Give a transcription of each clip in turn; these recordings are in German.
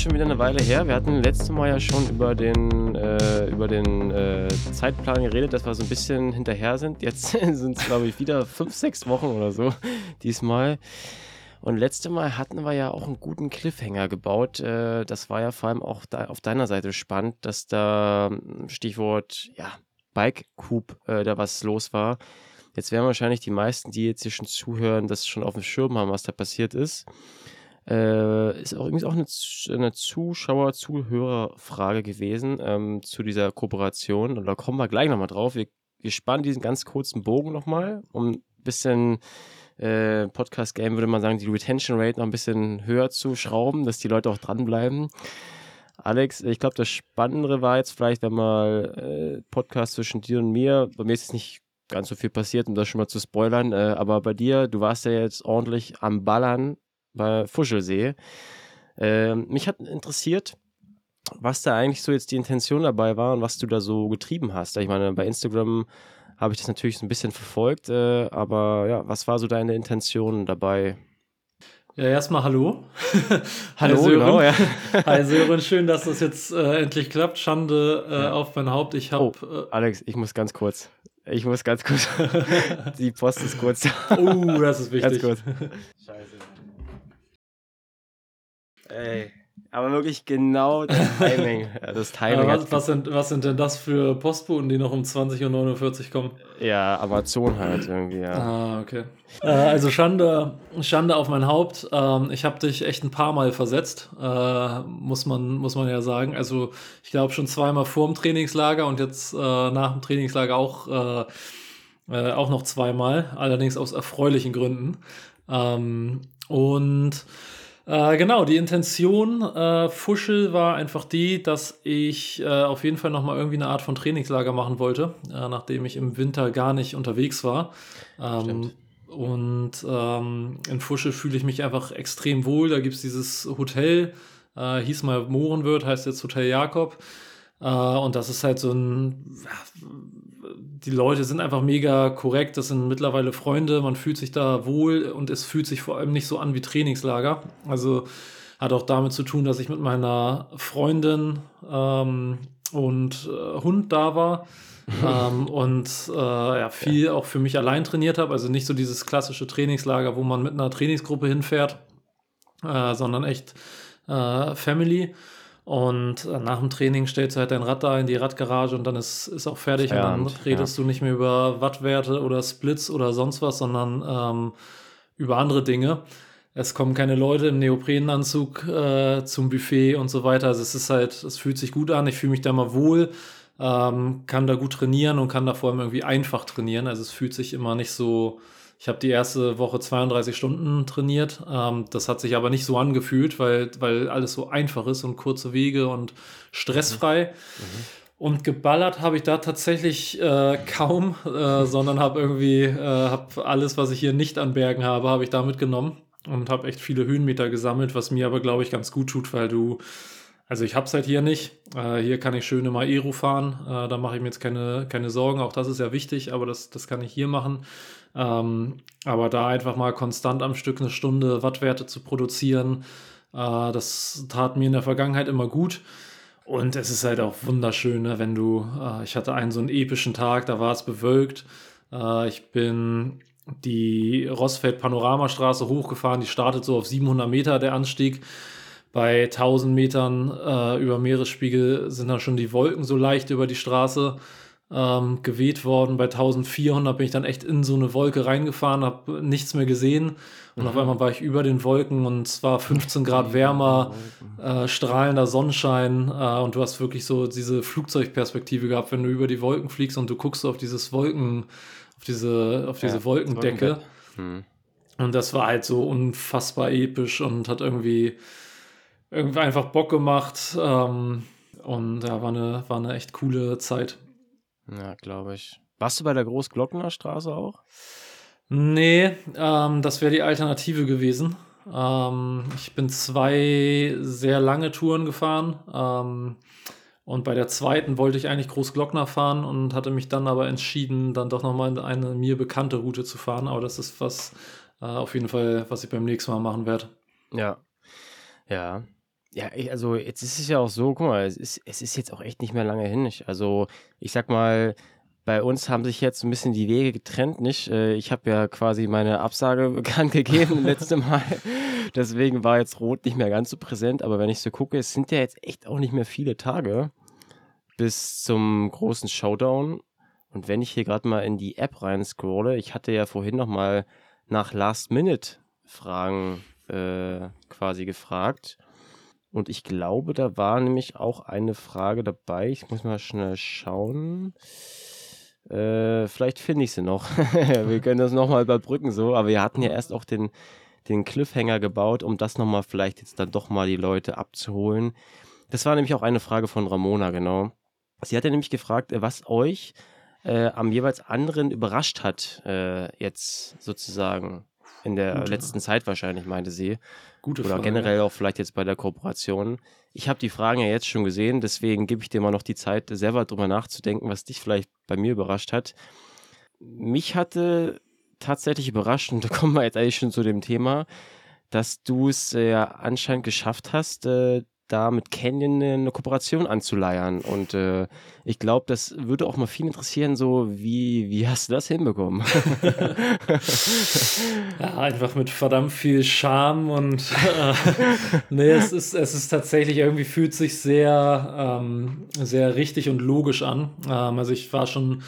schon wieder eine Weile her. Wir hatten letztes Mal ja schon über den, äh, über den äh, Zeitplan geredet, dass wir so ein bisschen hinterher sind. Jetzt sind es, glaube ich, wieder fünf, sechs Wochen oder so diesmal. Und letztes Mal hatten wir ja auch einen guten Cliffhanger gebaut. Äh, das war ja vor allem auch auf deiner Seite spannend, dass da Stichwort ja, Bike Coop äh, da was los war. Jetzt werden wahrscheinlich die meisten, die jetzt hier schon zuhören, das schon auf dem Schirm haben, was da passiert ist. Äh, ist auch übrigens auch eine, eine Zuschauer-Zuhörer-Frage gewesen ähm, zu dieser Kooperation. Und da kommen wir gleich nochmal drauf. Wir, wir spannen diesen ganz kurzen Bogen nochmal, um ein bisschen äh, Podcast-Game, würde man sagen, die Retention Rate noch ein bisschen höher zu schrauben, dass die Leute auch dranbleiben. Alex, ich glaube, das Spannendere war jetzt vielleicht, wenn mal äh, Podcast zwischen dir und mir, bei mir ist es nicht ganz so viel passiert, um das schon mal zu spoilern, äh, aber bei dir, du warst ja jetzt ordentlich am Ballern bei Fuschelsee. Äh, mich hat interessiert, was da eigentlich so jetzt die Intention dabei war und was du da so getrieben hast. Ich meine, bei Instagram habe ich das natürlich so ein bisschen verfolgt, äh, aber ja, was war so deine Intention dabei? Ja, erstmal hallo. hallo, Hi Sören. Genau, ja. Hi Sören, schön, dass das jetzt äh, endlich klappt. Schande äh, ja. auf mein Haupt. Ich habe. Oh, äh, Alex, ich muss ganz kurz. Ich muss ganz kurz. Die Post ist kurz. oh, das ist wichtig. Ganz kurz. Scheiße. Ey. Aber wirklich genau das Timing. Das Timing was, was, sind, was sind denn das für Postboten, die noch um 20.49 Uhr kommen? Ja, Amazon halt irgendwie, ja. Ah, okay. Äh, also Schande, Schande auf mein Haupt. Ähm, ich habe dich echt ein paar Mal versetzt, äh, muss, man, muss man ja sagen. Also ich glaube schon zweimal vor dem Trainingslager und jetzt äh, nach dem Trainingslager auch, äh, äh, auch noch zweimal, allerdings aus erfreulichen Gründen. Ähm, und äh, genau, die Intention äh, Fuschel war einfach die, dass ich äh, auf jeden Fall nochmal irgendwie eine Art von Trainingslager machen wollte, äh, nachdem ich im Winter gar nicht unterwegs war. Ähm, und ähm, in Fuschel fühle ich mich einfach extrem wohl. Da gibt es dieses Hotel, äh, hieß mal Mohrenwirt, heißt jetzt Hotel Jakob. Äh, und das ist halt so ein die Leute sind einfach mega korrekt, das sind mittlerweile Freunde, man fühlt sich da wohl und es fühlt sich vor allem nicht so an wie Trainingslager. Also hat auch damit zu tun, dass ich mit meiner Freundin ähm, und äh, Hund da war. ähm, und äh, ja, viel ja. auch für mich allein trainiert habe. Also nicht so dieses klassische Trainingslager, wo man mit einer Trainingsgruppe hinfährt, äh, sondern echt äh, Family. Und äh, nach dem Training stellst du halt dein Rad da in die Radgarage und dann ist, ist auch fertig. Feierabend, und dann redest ja. du nicht mehr über Wattwerte oder Splits oder sonst was, sondern ähm, über andere Dinge. Es kommen keine Leute im Neoprenanzug äh, zum Buffet und so weiter. Also es ist halt, es fühlt sich gut an, ich fühle mich da mal wohl, ähm, kann da gut trainieren und kann da vor allem irgendwie einfach trainieren. Also es fühlt sich immer nicht so, ich habe die erste Woche 32 Stunden trainiert. Ähm, das hat sich aber nicht so angefühlt, weil, weil alles so einfach ist und kurze Wege und stressfrei. Mhm. Mhm. Und geballert habe ich da tatsächlich äh, kaum, äh, sondern habe irgendwie äh, hab alles, was ich hier nicht an Bergen habe, habe ich da mitgenommen und habe echt viele Höhenmeter gesammelt, was mir aber, glaube ich, ganz gut tut, weil du also ich habe es halt hier nicht. Äh, hier kann ich schön immer Aero fahren. Äh, da mache ich mir jetzt keine, keine Sorgen. Auch das ist ja wichtig, aber das, das kann ich hier machen. Ähm, aber da einfach mal konstant am Stück eine Stunde Wattwerte zu produzieren, äh, das tat mir in der Vergangenheit immer gut. Und es ist halt auch wunderschön, ne, wenn du, äh, ich hatte einen so einen epischen Tag, da war es bewölkt. Äh, ich bin die Rossfeld-Panoramastraße hochgefahren, die startet so auf 700 Meter der Anstieg. Bei 1000 Metern äh, über Meeresspiegel sind dann schon die Wolken so leicht über die Straße ähm, geweht worden. Bei 1400 bin ich dann echt in so eine Wolke reingefahren, habe nichts mehr gesehen. Und mhm. auf einmal war ich über den Wolken und es war 15 Grad wärmer, äh, strahlender Sonnenschein. Äh, und du hast wirklich so diese Flugzeugperspektive gehabt, wenn du über die Wolken fliegst und du guckst auf dieses Wolken, auf diese, auf diese ja, Wolkendecke. Mhm. Und das war halt so unfassbar episch und hat irgendwie, irgendwie einfach Bock gemacht. Ähm, und ja, war eine, war eine echt coole Zeit. Ja, glaube ich. Warst du bei der Großglockner Straße auch? Nee, ähm, das wäre die Alternative gewesen. Ähm, ich bin zwei sehr lange Touren gefahren. Ähm, und bei der zweiten wollte ich eigentlich Großglockner fahren und hatte mich dann aber entschieden, dann doch nochmal eine mir bekannte Route zu fahren. Aber das ist was, äh, auf jeden Fall, was ich beim nächsten Mal machen werde. Ja. Ja. Ja, ich, also jetzt ist es ja auch so, guck mal, es ist, es ist jetzt auch echt nicht mehr lange hin. Ich, also ich sag mal, bei uns haben sich jetzt ein bisschen die Wege getrennt, nicht? Äh, ich habe ja quasi meine Absage bekannt gegeben letzte Mal. Deswegen war jetzt Rot nicht mehr ganz so präsent. Aber wenn ich so gucke, es sind ja jetzt echt auch nicht mehr viele Tage bis zum großen Showdown. Und wenn ich hier gerade mal in die App rein scrolle, ich hatte ja vorhin noch mal nach Last-Minute-Fragen äh, quasi gefragt. Und ich glaube, da war nämlich auch eine Frage dabei. Ich muss mal schnell schauen. Äh, vielleicht finde ich sie noch. wir können das nochmal überbrücken so. Aber wir hatten ja erst auch den, den Cliffhanger gebaut, um das nochmal vielleicht jetzt dann doch mal die Leute abzuholen. Das war nämlich auch eine Frage von Ramona, genau. Sie hatte nämlich gefragt, äh, was euch äh, am jeweils anderen überrascht hat, äh, jetzt sozusagen in der Gute. letzten Zeit wahrscheinlich, meinte sie. Gute Oder Frage. generell auch vielleicht jetzt bei der Kooperation. Ich habe die Fragen ja jetzt schon gesehen, deswegen gebe ich dir mal noch die Zeit, selber drüber nachzudenken, was dich vielleicht bei mir überrascht hat. Mich hatte tatsächlich überrascht, und da kommen wir jetzt eigentlich schon zu dem Thema, dass du es äh, ja anscheinend geschafft hast, äh, da mit Canyon eine Kooperation anzuleiern. Und äh, ich glaube, das würde auch mal viel interessieren, so wie, wie hast du das hinbekommen? ja, einfach mit verdammt viel Charme und äh, nee, es ist, es ist tatsächlich irgendwie fühlt sich sehr, ähm, sehr richtig und logisch an. Ähm, also ich war schon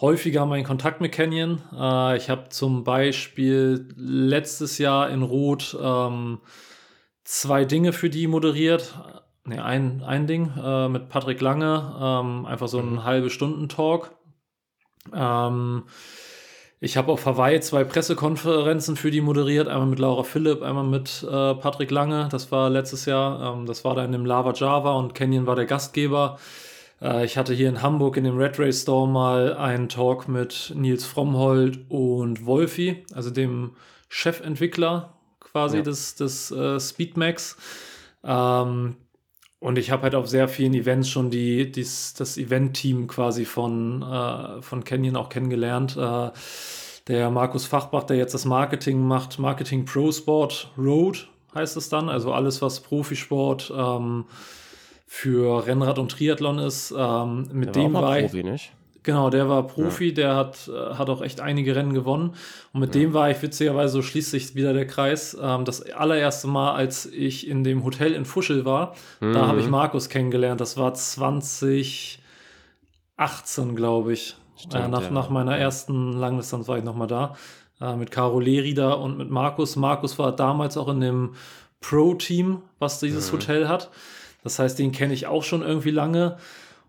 häufiger in Kontakt mit Canyon. Äh, ich habe zum Beispiel letztes Jahr in Rot ähm, zwei Dinge für die moderiert. Ne, ein, ein Ding äh, mit Patrick Lange, ähm, einfach so ein mhm. halbe Stunden Talk. Ähm, ich habe auf Hawaii zwei Pressekonferenzen für die moderiert, einmal mit Laura Philipp, einmal mit äh, Patrick Lange. Das war letztes Jahr. Ähm, das war da in dem Lava Java und Canyon war der Gastgeber. Äh, ich hatte hier in Hamburg in dem Red Race Store mal einen Talk mit Nils Frommhold und Wolfi, also dem Chefentwickler quasi ja. des, des äh, Speedmax. Ähm, und ich habe halt auf sehr vielen Events schon die, dies, das Event-Team quasi von, äh, von Canyon auch kennengelernt. Äh, der Markus Fachbach, der jetzt das Marketing macht, Marketing Pro Sport Road heißt es dann, also alles, was Profisport ähm, für Rennrad und Triathlon ist. Ähm, mit der dem war, war Profi, nicht? Genau, der war Profi, ja. der hat, äh, hat auch echt einige Rennen gewonnen. Und mit ja. dem war ich witzigerweise, so schließt sich wieder der Kreis, ähm, das allererste Mal, als ich in dem Hotel in Fuschel war, mhm. da habe ich Markus kennengelernt. Das war 2018, glaube ich. Stimmt, äh, nach, ja. nach meiner ersten Langdistanz war ich nochmal da. Äh, mit Caro Lerida und mit Markus. Markus war damals auch in dem Pro-Team, was dieses mhm. Hotel hat. Das heißt, den kenne ich auch schon irgendwie lange.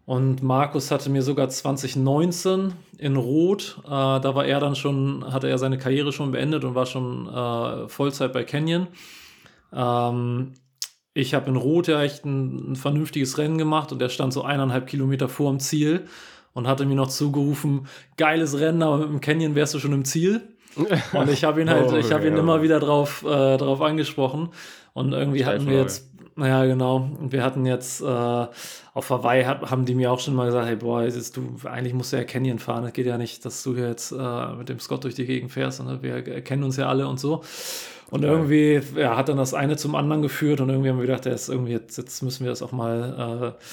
Und Markus hatte mir sogar 2019 in Rot, äh, da war er dann schon, hatte er seine Karriere schon beendet und war schon äh, Vollzeit bei Canyon. Ähm, ich habe in Rot ja echt ein, ein, vernünftiges Rennen gemacht und er stand so eineinhalb Kilometer vor dem Ziel und hatte mir noch zugerufen, geiles Rennen, aber mit dem Canyon wärst du schon im Ziel. Und ich habe ihn halt, oh, ich habe ihn ja. immer wieder drauf, äh, drauf angesprochen. Und irgendwie hatten wir jetzt ja, genau. Und wir hatten jetzt äh, auf Hawaii hat, haben die mir auch schon mal gesagt, hey boah, ist du, eigentlich musst du ja Canyon fahren. Das geht ja nicht, dass du jetzt äh, mit dem Scott durch die Gegend fährst. Ne? Wir kennen uns ja alle und so. Und okay. irgendwie ja, hat dann das eine zum anderen geführt und irgendwie haben wir gedacht, ja, jetzt irgendwie jetzt, jetzt müssen wir das auch mal äh,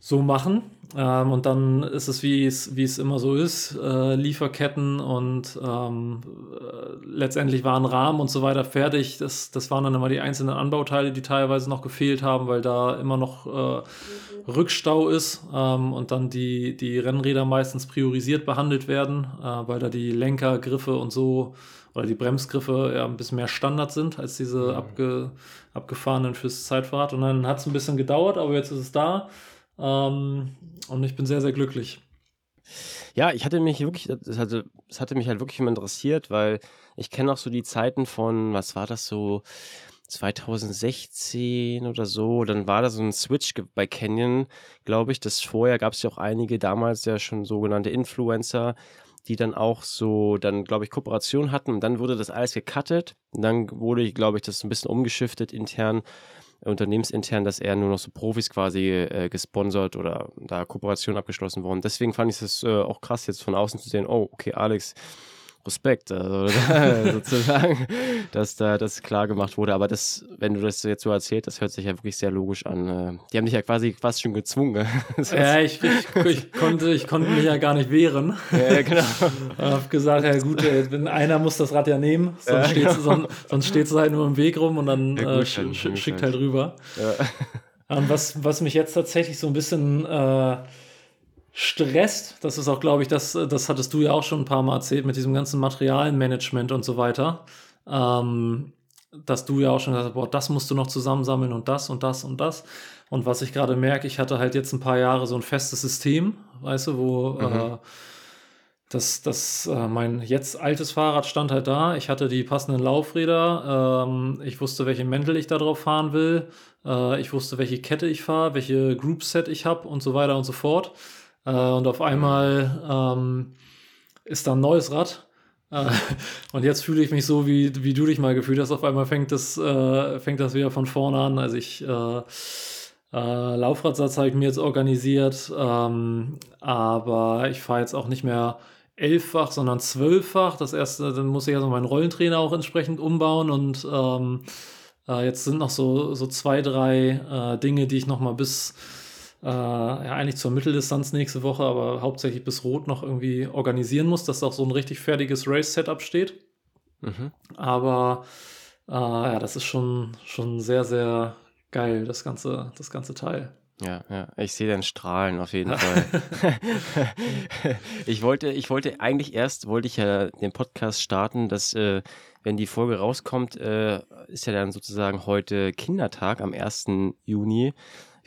so machen. Ähm, und dann ist es, wie es, immer so ist, äh, Lieferketten und ähm, äh, letztendlich waren Rahmen und so weiter fertig. Das, das waren dann immer die einzelnen Anbauteile, die teilweise noch gefehlt haben, weil da immer noch äh, Rückstau ist ähm, und dann die, die Rennräder meistens priorisiert behandelt werden, äh, weil da die Lenker, Griffe und so oder die Bremsgriffe ja ein bisschen mehr Standard sind als diese mhm. abge, abgefahrenen fürs Zeitfahrrad. Und dann hat es ein bisschen gedauert, aber jetzt ist es da. Ähm, und ich bin sehr, sehr glücklich. Ja, ich hatte mich wirklich, das hatte, hatte mich halt wirklich immer interessiert, weil ich kenne auch so die Zeiten von, was war das so, 2016 oder so, dann war da so ein Switch bei Canyon, glaube ich. Das vorher gab es ja auch einige, damals ja schon sogenannte Influencer, die dann auch so, dann glaube ich, Kooperation hatten und dann wurde das alles gecuttet und dann wurde, glaube ich, das ein bisschen umgeschiftet intern unternehmensintern, dass er nur noch so Profis quasi äh, gesponsert oder da Kooperationen abgeschlossen worden. Deswegen fand ich es äh, auch krass, jetzt von außen zu sehen, oh, okay, Alex, Respekt, also, sozusagen, dass da das klar gemacht wurde. Aber das, wenn du das jetzt so erzählt, das hört sich ja wirklich sehr logisch an. Äh. Die haben dich ja quasi fast schon gezwungen. ja, ich, ich, ich, konnte, ich konnte mich ja gar nicht wehren. Ja, genau. Ich habe gesagt, ja gut, äh, einer muss das Rad ja nehmen, sonst ja, steht es genau. sonst, sonst halt nur im Weg rum und dann ja, äh, sch sch schickt halt rüber. Ja. Und was, was mich jetzt tatsächlich so ein bisschen äh, stresst, das ist auch, glaube ich, das, das hattest du ja auch schon ein paar Mal erzählt mit diesem ganzen Materialmanagement und so weiter. Ähm, dass du ja auch schon gesagt hast, boah, das musst du noch zusammensammeln und das und das und das. Und was ich gerade merke, ich hatte halt jetzt ein paar Jahre so ein festes System, weißt du, wo mhm. äh, das, das, äh, mein jetzt altes Fahrrad stand halt da. Ich hatte die passenden Laufräder. Ähm, ich wusste, welche Mäntel ich da drauf fahren will. Äh, ich wusste, welche Kette ich fahre, welche Group Set ich habe und so weiter und so fort. Äh, und auf einmal ähm, ist da ein neues Rad. Äh, und jetzt fühle ich mich so, wie, wie du dich mal gefühlt hast. Auf einmal fängt das, äh, fängt das wieder von vorne an. Also ich äh, äh, Laufradsatz habe ich mir jetzt organisiert, ähm, aber ich fahre jetzt auch nicht mehr elffach, sondern zwölffach. Das erste, dann muss ich also meinen Rollentrainer auch entsprechend umbauen und ähm, äh, jetzt sind noch so, so zwei, drei äh, Dinge, die ich noch mal bis äh, ja, eigentlich zur Mitteldistanz nächste Woche, aber hauptsächlich bis Rot noch irgendwie organisieren muss, dass auch so ein richtig fertiges Race-Setup steht. Mhm. Aber äh, ja, das ist schon, schon sehr, sehr geil, das ganze, das ganze Teil. Ja, ja, ich sehe den Strahlen auf jeden Fall. ich wollte, ich wollte eigentlich erst, wollte ich ja den Podcast starten, dass, äh, wenn die Folge rauskommt, äh, ist ja dann sozusagen heute Kindertag am 1. Juni.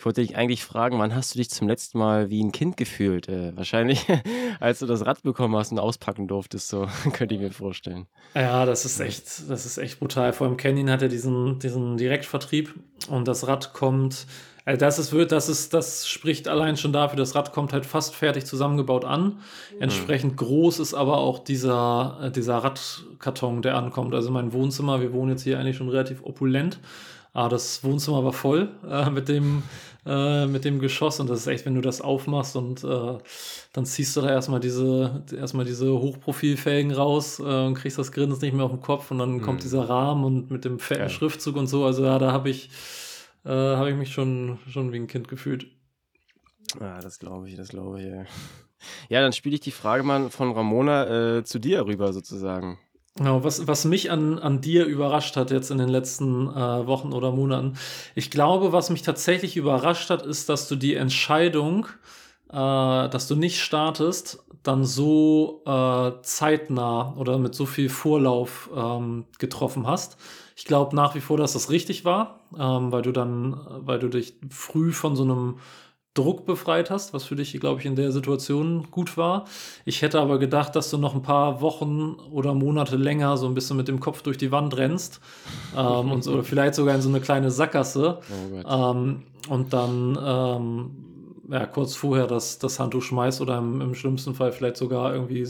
Ich wollte dich eigentlich fragen, wann hast du dich zum letzten Mal wie ein Kind gefühlt? Äh, wahrscheinlich, als du das Rad bekommen hast und auspacken durftest, so könnte ich mir vorstellen. Ja, das ist echt, das ist echt brutal. Vor allem Canyon hat ja diesen, diesen Direktvertrieb und das Rad kommt. Also das ist, das ist, das spricht allein schon dafür, das Rad kommt halt fast fertig zusammengebaut an. Mhm. Entsprechend mhm. groß ist aber auch dieser, äh, dieser Radkarton, der ankommt. Also mein Wohnzimmer, wir wohnen jetzt hier eigentlich schon relativ opulent. Aber das Wohnzimmer war voll äh, mit dem äh, mit dem Geschoss und das ist echt, wenn du das aufmachst und äh, dann ziehst du da erstmal diese, erstmal diese Hochprofilfelgen raus äh, und kriegst das Grinsen nicht mehr auf den Kopf und dann mhm. kommt dieser Rahmen und mit dem fetten Geil. Schriftzug und so. Also ja, da habe ich, äh, habe ich mich schon, schon wie ein Kind gefühlt. Ja, das glaube ich, das glaube ich. Ja, ja dann spiele ich die Frage mal von Ramona äh, zu dir rüber sozusagen. Genau, was, was mich an, an dir überrascht hat jetzt in den letzten äh, Wochen oder Monaten. Ich glaube, was mich tatsächlich überrascht hat, ist, dass du die Entscheidung, äh, dass du nicht startest, dann so äh, zeitnah oder mit so viel Vorlauf ähm, getroffen hast. Ich glaube nach wie vor, dass das richtig war, ähm, weil du dann, weil du dich früh von so einem Druck befreit hast, was für dich, glaube ich, in der Situation gut war. Ich hätte aber gedacht, dass du noch ein paar Wochen oder Monate länger so ein bisschen mit dem Kopf durch die Wand rennst ähm, und so, oder vielleicht sogar in so eine kleine Sackgasse oh ähm, und dann ähm, ja, kurz vorher das, das Handtuch schmeißt oder im, im schlimmsten Fall vielleicht sogar irgendwie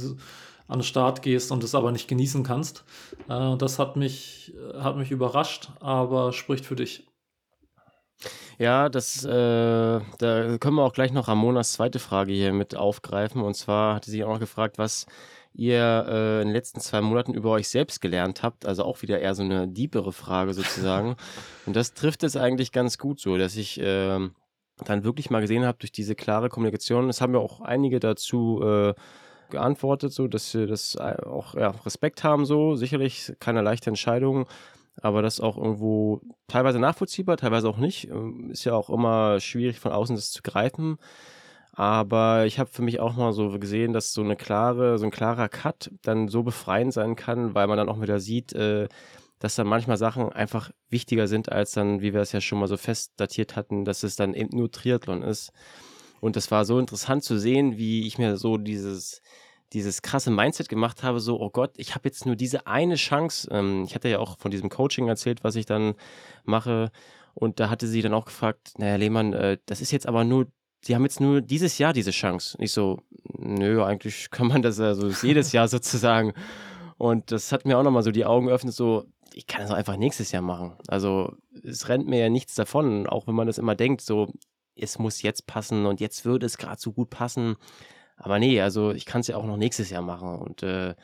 an den Start gehst und es aber nicht genießen kannst. Äh, das hat mich, hat mich überrascht, aber spricht für dich. Ja, das, äh, da können wir auch gleich noch Ramonas zweite Frage hier mit aufgreifen. Und zwar hatte sie auch noch gefragt, was ihr äh, in den letzten zwei Monaten über euch selbst gelernt habt. Also auch wieder eher so eine diepere Frage sozusagen. Und das trifft es eigentlich ganz gut so, dass ich äh, dann wirklich mal gesehen habe durch diese klare Kommunikation. Es haben ja auch einige dazu äh, geantwortet, so dass sie das äh, auch ja, Respekt haben, so sicherlich keine leichte Entscheidung aber das auch irgendwo teilweise nachvollziehbar, teilweise auch nicht. Ähm, ist ja auch immer schwierig von außen das zu greifen. Aber ich habe für mich auch mal so gesehen, dass so eine klare, so ein klarer Cut dann so befreiend sein kann, weil man dann auch wieder sieht, äh, dass dann manchmal Sachen einfach wichtiger sind, als dann, wie wir es ja schon mal so fest datiert hatten, dass es dann eben nur Triathlon ist. Und das war so interessant zu sehen, wie ich mir so dieses, dieses krasse Mindset gemacht habe, so, oh Gott, ich habe jetzt nur diese eine Chance. Ähm, ich hatte ja auch von diesem Coaching erzählt, was ich dann mache. Und da hatte sie dann auch gefragt, naja, Lehmann, äh, das ist jetzt aber nur, Sie haben jetzt nur dieses Jahr diese Chance. Ich so, nö, eigentlich kann man das also jedes Jahr sozusagen. Und das hat mir auch nochmal so die Augen geöffnet, so, ich kann das auch einfach nächstes Jahr machen. Also es rennt mir ja nichts davon, auch wenn man das immer denkt, so, es muss jetzt passen und jetzt würde es gerade so gut passen. Aber nee, also ich kann es ja auch noch nächstes Jahr machen. Und äh,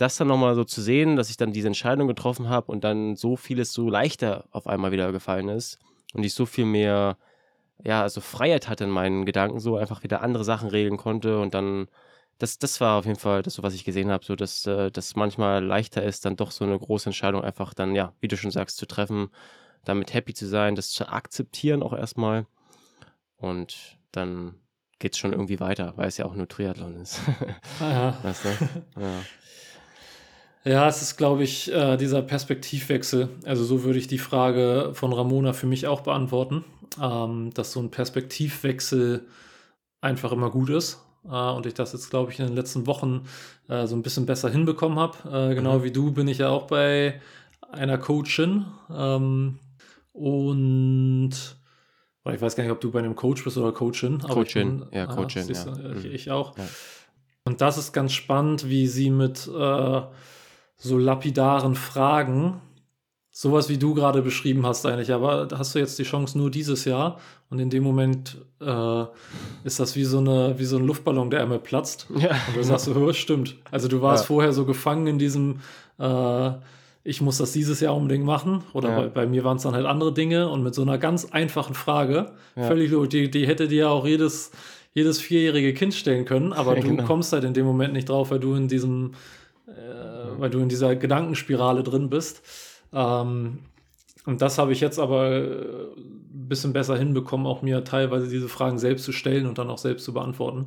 das dann nochmal so zu sehen, dass ich dann diese Entscheidung getroffen habe und dann so vieles so leichter auf einmal wieder gefallen ist und ich so viel mehr, ja, also Freiheit hatte in meinen Gedanken, so einfach wieder andere Sachen regeln konnte und dann, das, das war auf jeden Fall das, was ich gesehen habe, so dass äh, das manchmal leichter ist, dann doch so eine große Entscheidung einfach dann, ja, wie du schon sagst, zu treffen, damit happy zu sein, das zu akzeptieren auch erstmal und dann geht es schon irgendwie weiter, weil es ja auch nur Triathlon ist. Ja. weißt du? Ja. Ja, es ist, glaube ich, äh, dieser Perspektivwechsel. Also so würde ich die Frage von Ramona für mich auch beantworten, ähm, dass so ein Perspektivwechsel einfach immer gut ist. Äh, und ich das jetzt, glaube ich, in den letzten Wochen äh, so ein bisschen besser hinbekommen habe. Äh, genau Mhm. wie du bin ich ja auch bei einer Coachin. Ähm, und oder ich weiß gar nicht, ob du bei einem Coach bist oder Coachin. aber ich Coachin, bin- ja, ah, Coachin, du, ja. Ich, Mhm. ich auch. Ja. Und das ist ganz spannend, wie sie mit äh, so lapidaren Fragen, sowas wie du gerade beschrieben hast eigentlich, aber hast du jetzt die Chance nur dieses Jahr und in dem Moment äh, ist das wie so, eine, wie so ein Luftballon, der einmal platzt. Ja, Und du sagst so, "Oh, stimmt. Also du warst Ja. vorher so gefangen in diesem, äh, ich muss das dieses Jahr unbedingt machen. Oder Ja. bei, bei mir waren es dann halt andere Dinge und mit so einer ganz einfachen Frage, Ja. völlig logisch, die, die hätte dir ja auch jedes, jedes vierjährige Kind stellen können, aber Ja, du genau. kommst halt in dem Moment nicht drauf, weil du in diesem, äh, weil du in dieser Gedankenspirale drin bist. Ähm, und das habe ich jetzt aber äh, ein bisschen besser hinbekommen, auch mir teilweise diese Fragen selbst zu stellen und dann auch selbst zu beantworten.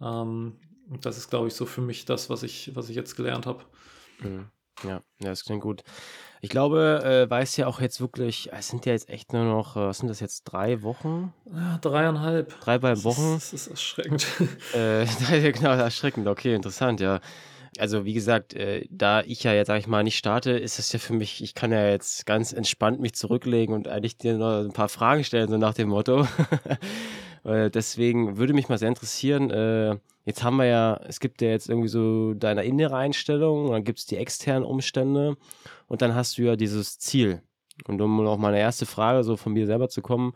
Ähm, und das ist, glaube ich, so für mich das, was ich, was ich jetzt gelernt habe. Mhm. Ja, ja, das klingt gut. Ich glaube, äh, weiß ja auch jetzt wirklich, es sind ja jetzt echt nur noch, äh, was sind das jetzt, drei Wochen? Ja, dreieinhalb. Drei bei Das Wochen? ist, das ist erschreckend. Äh, genau, erschreckend, okay, interessant, ja. Also wie gesagt, äh, da ich ja jetzt, sag ich mal, nicht starte, ist es ja für mich, ich kann ja jetzt ganz entspannt mich zurücklegen und eigentlich dir noch ein paar Fragen stellen, so nach dem Motto. äh, deswegen würde mich mal sehr interessieren, äh, jetzt haben wir ja, es gibt ja jetzt irgendwie so deine innere Einstellung, dann gibt es die externen Umstände und dann hast du ja dieses Ziel. Und um auf meine erste Frage so von mir selber zu kommen,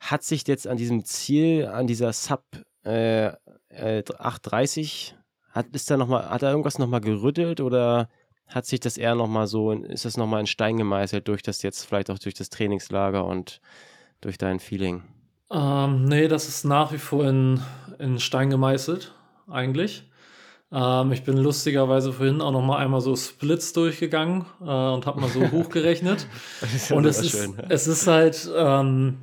hat sich jetzt an diesem Ziel, an dieser Sub äh, äh, 830, hat, ist da noch mal, hat da irgendwas nochmal gerüttelt oder hat sich das eher nochmal so, ist das nochmal in Stein gemeißelt durch das jetzt, vielleicht auch durch das Trainingslager und durch dein Feeling? Ähm, nee, das ist nach wie vor in, in Stein gemeißelt, eigentlich. Ähm, ich bin lustigerweise vorhin auch noch mal einmal so Splits durchgegangen äh, und habe mal so hochgerechnet. Ja Und es ist, schön, ja. es ist halt, ähm,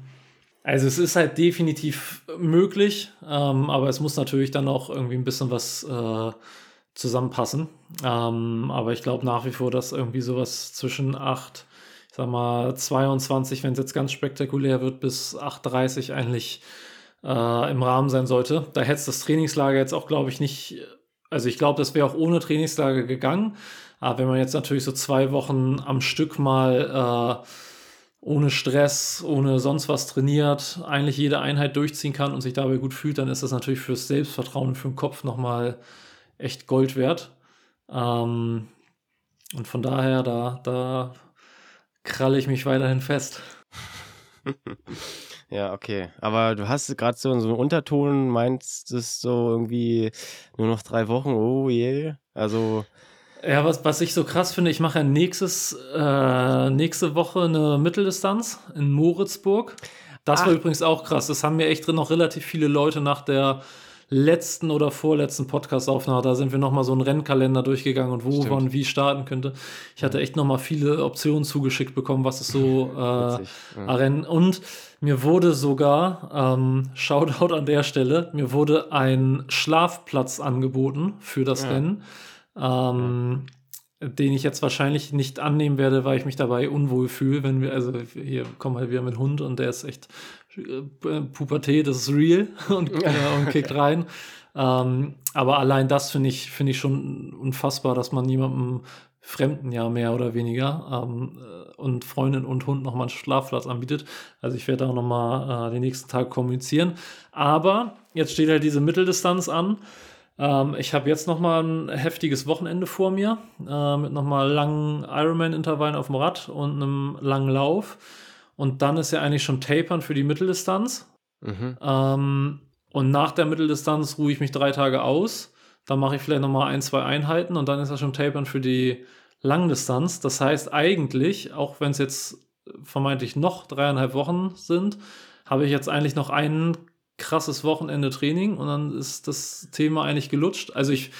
also es ist halt definitiv möglich, ähm, aber es muss natürlich dann auch irgendwie ein bisschen was äh, zusammenpassen. Ähm, aber ich glaube nach wie vor, dass irgendwie sowas zwischen 8, ich sag mal 22, wenn es jetzt ganz spektakulär wird, bis 8,30 eigentlich äh, im Rahmen sein sollte. Da hätte es das Trainingslager jetzt auch, glaube ich, nicht, also ich glaube, das wäre auch ohne Trainingslager gegangen. Aber wenn man jetzt natürlich so zwei Wochen am Stück mal äh, ohne Stress, ohne sonst was trainiert, eigentlich jede Einheit durchziehen kann und sich dabei gut fühlt, dann ist das natürlich fürs Selbstvertrauen und für den Kopf nochmal echt Gold wert. Ähm, und von daher, da, da kralle ich mich weiterhin fest. Ja, okay. Aber du hast gerade so, so einen Unterton, meinst es so irgendwie nur noch drei Wochen, oh je. Also, Ja, was, was ich so krass finde, ich mache ja nächstes, äh, nächste Woche eine Mitteldistanz in Moritzburg. Das war Ach. übrigens auch krass. Das haben mir echt drin noch relativ viele Leute nach der letzten oder vorletzten Podcast-Aufnahme. Da sind wir nochmal so einen Rennkalender durchgegangen und wo Stimmt. man wie starten könnte. Ich hatte echt nochmal viele Optionen zugeschickt bekommen, was es so äh. Ja. Rennen. Und mir wurde sogar, ähm, Shoutout an der Stelle, mir wurde ein Schlafplatz angeboten für das Ja. Rennen, ähm, den ich jetzt wahrscheinlich nicht annehmen werde, weil ich mich dabei unwohl fühle, wenn wir, also hier kommen halt wieder mit Hund und der ist echt Pubertät, das ist real und, äh, und kickt rein. Ähm, aber allein das finde ich, finde ich schon unfassbar, dass man jemandem Fremden ja mehr oder weniger ähm, äh, und Freundin und Hund nochmal einen Schlafplatz anbietet. Also ich werde auch nochmal äh, den nächsten Tag kommunizieren. Aber jetzt steht halt diese Mitteldistanz an. Ähm, ich habe jetzt nochmal ein heftiges Wochenende vor mir äh, mit nochmal langen Ironman-Intervallen auf dem Rad und einem langen Lauf. Und dann ist ja eigentlich schon Tapern für die Mitteldistanz. Mhm. Ähm, und nach der Mitteldistanz ruhe ich mich drei Tage aus. Dann mache ich vielleicht nochmal ein, zwei Einheiten und dann ist das schon Tapern für die Langdistanz. Das heißt eigentlich, auch wenn es jetzt vermeintlich noch dreieinhalb Wochen sind, habe ich jetzt eigentlich noch ein krasses Wochenende Training und dann ist das Thema eigentlich gelutscht. Also ich,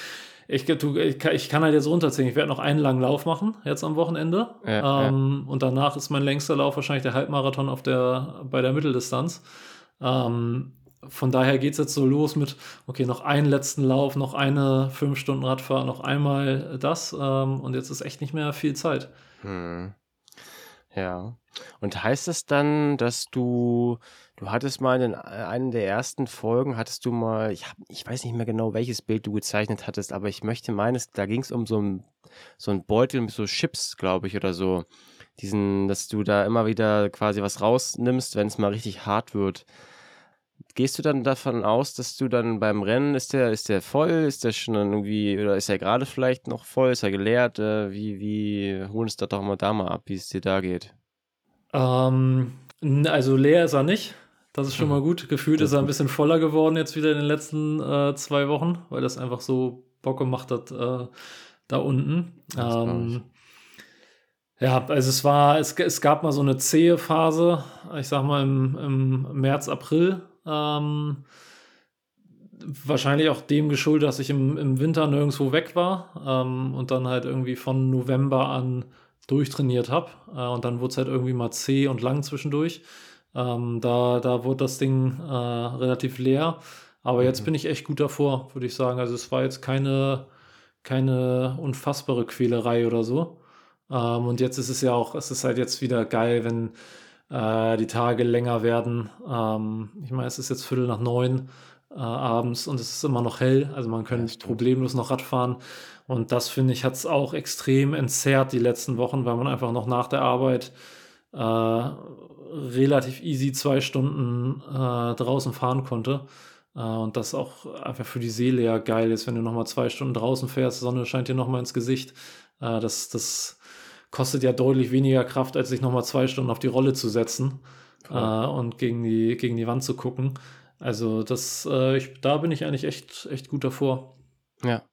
ich, du, ich, ich kann halt jetzt runterziehen. Ich werde noch einen langen Lauf machen, jetzt am Wochenende. Ja, ähm, ja. Und danach ist mein längster Lauf wahrscheinlich der Halbmarathon auf der, bei der Mitteldistanz. Ähm, von daher geht es jetzt so los mit, okay, noch einen letzten Lauf, noch eine fünf Stunden Radfahrt, noch einmal das ähm, und jetzt ist echt nicht mehr viel Zeit. Hm. Ja. Und heißt es dann, dass du, du hattest mal in einer der ersten Folgen, hattest du mal, ich, hab, ich weiß nicht mehr genau, welches Bild du gezeichnet hattest, aber ich möchte meines, da ging es um so ein, so Beutel mit so Chips, glaube ich, oder so. Diesen, dass du da immer wieder quasi was rausnimmst, wenn es mal richtig hart wird. Gehst du dann davon aus, dass du dann beim Rennen, ist der, ist der voll, ist der schon irgendwie, oder ist er gerade vielleicht noch voll, ist er geleert? Äh, wie, wie, hol uns das doch mal da mal ab, wie es dir da geht. Ähm, also leer ist er nicht. Das ist schon mal gut. Gefühlt ist er ein bisschen voller geworden jetzt wieder in den letzten äh, zwei Wochen, weil das einfach so Bock gemacht hat äh, da unten. Ähm, ja, also es war, es, es gab mal so eine zähe Phase, ich sag mal im, im März, April, ähm, wahrscheinlich auch dem geschuldet, dass ich im, im Winter nirgendwo weg war ähm, und dann halt irgendwie von November an durchtrainiert habe. Äh, und dann wurde es halt irgendwie mal zäh und lang zwischendurch. Ähm, da, da wurde das Ding äh, relativ leer. Aber jetzt mhm. bin ich echt gut davor, würde ich sagen. Also es war jetzt keine, keine unfassbare Quälerei oder so. Ähm, und jetzt ist es ja auch, es ist halt jetzt wieder geil, wenn äh, die Tage länger werden. Ähm, ich meine, es ist jetzt Viertel nach neun äh, abends und es ist immer noch hell, also man könnte ja, problemlos noch Rad fahren. Und das finde ich hat es auch extrem entzerrt die letzten Wochen, weil man einfach noch nach der Arbeit äh, relativ easy zwei Stunden äh, draußen fahren konnte. Äh, und das auch einfach für die Seele ja geil ist, wenn du nochmal zwei Stunden draußen fährst, Sonne scheint dir nochmal ins Gesicht. Äh, das, das kostet ja deutlich weniger Kraft, als sich nochmal zwei Stunden auf die Rolle zu setzen cool. äh, und gegen die, gegen die Wand zu gucken. Also das, äh, ich, da bin ich eigentlich echt, echt gut davor. Ja.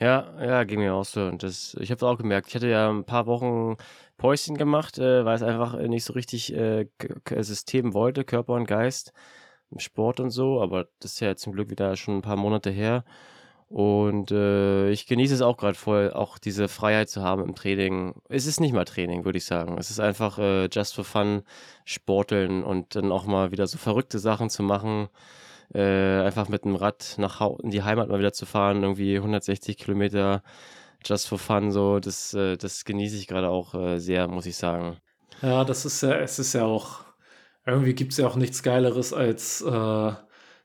Ja, ja, ging mir auch so. Und das, ich habe es auch gemerkt. Ich hatte ja ein paar Wochen Päuschen gemacht, äh, weil es einfach nicht so richtig äh, System wollte, Körper und Geist, im Sport und so. Aber das ist ja zum Glück wieder schon ein paar Monate her. Und äh, ich genieße es auch gerade voll, auch diese Freiheit zu haben im Training. Es ist nicht mal Training, würde ich sagen. Es ist einfach äh, just for fun, sporteln und dann auch mal wieder so verrückte Sachen zu machen. Äh, einfach mit dem Rad nach in die Heimat mal wieder zu fahren, irgendwie 160 Kilometer just for fun, so, das, äh, das genieße ich gerade auch äh, sehr, muss ich sagen. Ja, das ist ja, es ist ja auch, irgendwie gibt es ja auch nichts Geileres als äh,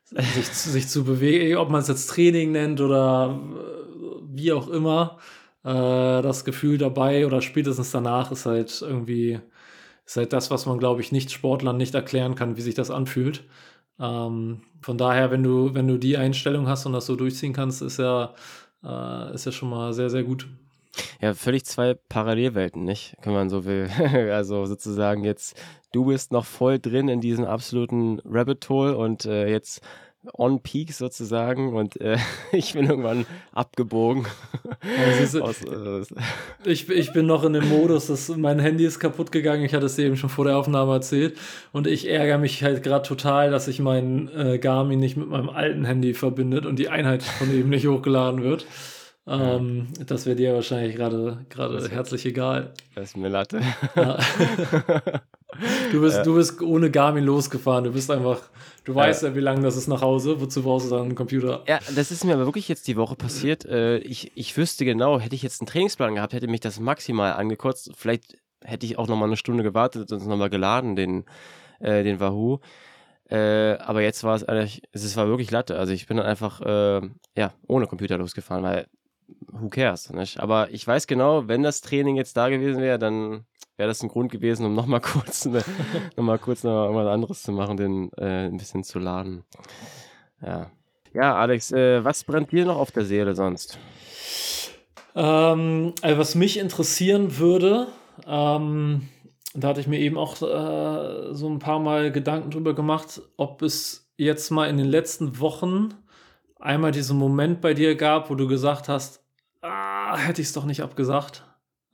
sich, sich zu bewegen, ob man es jetzt Training nennt oder äh, wie auch immer, das Gefühl dabei oder spätestens danach ist halt irgendwie, ist halt das, was man, glaube ich, nicht Sportlern nicht erklären kann, wie sich das anfühlt. Ähm, von daher, wenn du, wenn du die Einstellung hast und das so durchziehen kannst, ist ja, äh, ist ja schon mal sehr, sehr gut. Ja, völlig zwei Parallelwelten, nicht? Wenn man so will. also sozusagen jetzt, du bist noch voll drin in diesem absoluten Rabbit Hole und äh, jetzt on peak sozusagen und äh, ich bin irgendwann abgebogen. Also, Aus, äh, ich, ich bin noch in dem Modus, dass mein Handy ist kaputt gegangen. Ich hatte es eben schon vor der Aufnahme erzählt und ich ärgere mich halt gerade total, dass sich mein äh, Garmin nicht mit meinem alten Handy verbindet und die Einheit von eben nicht hochgeladen wird. Ähm, das wäre dir wahrscheinlich gerade gerade herzlich egal. Das ist mir Latte. Ja. du, bist, ja. du bist ohne Garmin losgefahren. Du bist einfach, du weißt ja, wie lange das ist nach Hause. Wozu brauchst du dann einen Computer? Ja, das ist mir aber wirklich jetzt die Woche passiert. Äh, ich, ich wüsste genau, hätte ich jetzt einen Trainingsplan gehabt, hätte mich das maximal angekotzt. Vielleicht hätte ich auch noch mal eine Stunde gewartet und noch mal geladen, den, äh, den Wahoo. Äh, aber jetzt war es eigentlich, es war wirklich Latte. Also ich bin dann einfach, äh, ja, ohne Computer losgefahren, weil who cares, nicht? Aber ich weiß genau, wenn das Training jetzt da gewesen wäre, dann wäre das ein Grund gewesen, um nochmal kurz, ne, noch kurz noch irgendwas anderes zu machen, den äh, ein bisschen zu laden. Ja. Ja, Alex, äh, was brennt dir noch auf der Seele sonst? Ähm, also was mich interessieren würde, ähm, da hatte ich mir eben auch äh, so ein paar Mal Gedanken drüber gemacht, ob es jetzt mal in den letzten Wochen einmal diesen Moment bei dir gab, wo du gesagt hast, ah, hätte ich es doch nicht abgesagt.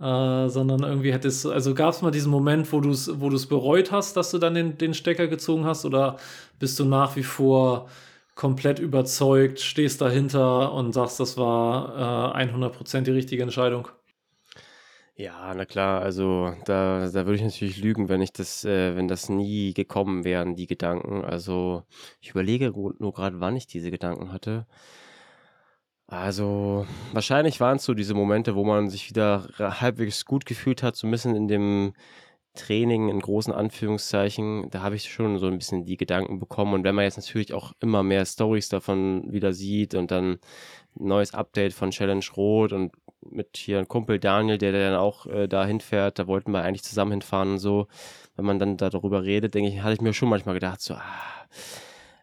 Äh, sondern irgendwie hättest also gab es mal diesen Moment, wo du es wo bereut hast, dass du dann den, den Stecker gezogen hast oder bist du nach wie vor komplett überzeugt, stehst dahinter und sagst, das war äh, 100% die richtige Entscheidung? Ja, na klar, also da, da würde ich natürlich lügen, wenn ich das, äh, wenn das nie gekommen wären, die Gedanken. Also ich überlege nur gerade, wann ich diese Gedanken hatte. Also wahrscheinlich waren es so diese Momente, wo man sich wieder halbwegs gut gefühlt hat, so ein bisschen in dem Training in großen Anführungszeichen. Da habe ich schon so ein bisschen die Gedanken bekommen. Und wenn man jetzt natürlich auch immer mehr Stories davon wieder sieht und dann neues Update von Challenge Rot und mit hier einem Kumpel Daniel, der, der dann auch äh, da hinfährt. Da wollten wir eigentlich zusammen hinfahren und so. Wenn man dann darüber redet, denke ich, hatte ich mir schon manchmal gedacht, so, ah,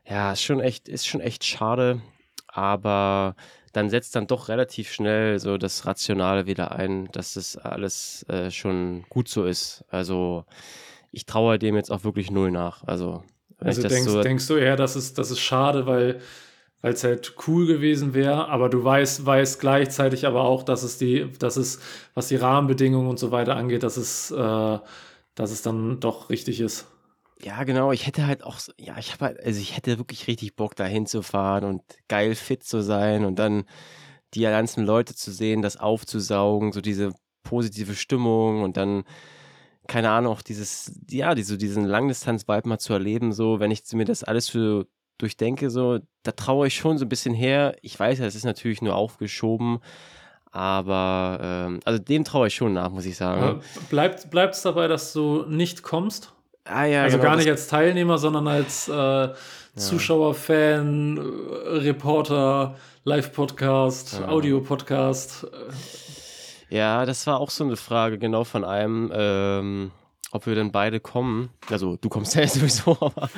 ja, ist schon echt, ist schon echt schade. Aber dann setzt dann doch relativ schnell so das Rationale wieder ein, dass das alles äh, schon gut so ist. Also ich traue dem jetzt auch wirklich null nach. Also, also denkst, so denkst du eher, dass es, das ist schade, weil weil es halt cool gewesen wäre, aber du weißt, weißt gleichzeitig aber auch, dass es die, dass es, was die Rahmenbedingungen und so weiter angeht, dass es, äh, dass es dann doch richtig ist. Ja, genau. Ich hätte halt auch, ja, ich habe halt, also ich hätte wirklich richtig Bock, da hinzufahren und geil fit zu sein und dann die ganzen Leute zu sehen, das aufzusaugen, so diese positive Stimmung und dann, keine Ahnung, auch dieses, ja, diese, diesen Langdistanz-Vibe mal zu erleben, so, wenn ich mir das alles für durchdenke, so, da traue ich schon so ein bisschen her. Ich weiß ja, es ist natürlich nur aufgeschoben, aber ähm, also dem traue ich schon nach, muss ich sagen. bleibt es dabei, dass du nicht kommst? Ah, ja, also genau, gar nicht als Teilnehmer, sondern als äh, Zuschauer, Fan, Reporter, Live-Podcast, ja. Audio-Podcast. Ja, das war auch so eine Frage, genau von einem. Ähm, ob wir denn beide kommen. Also du kommst ja sowieso, aber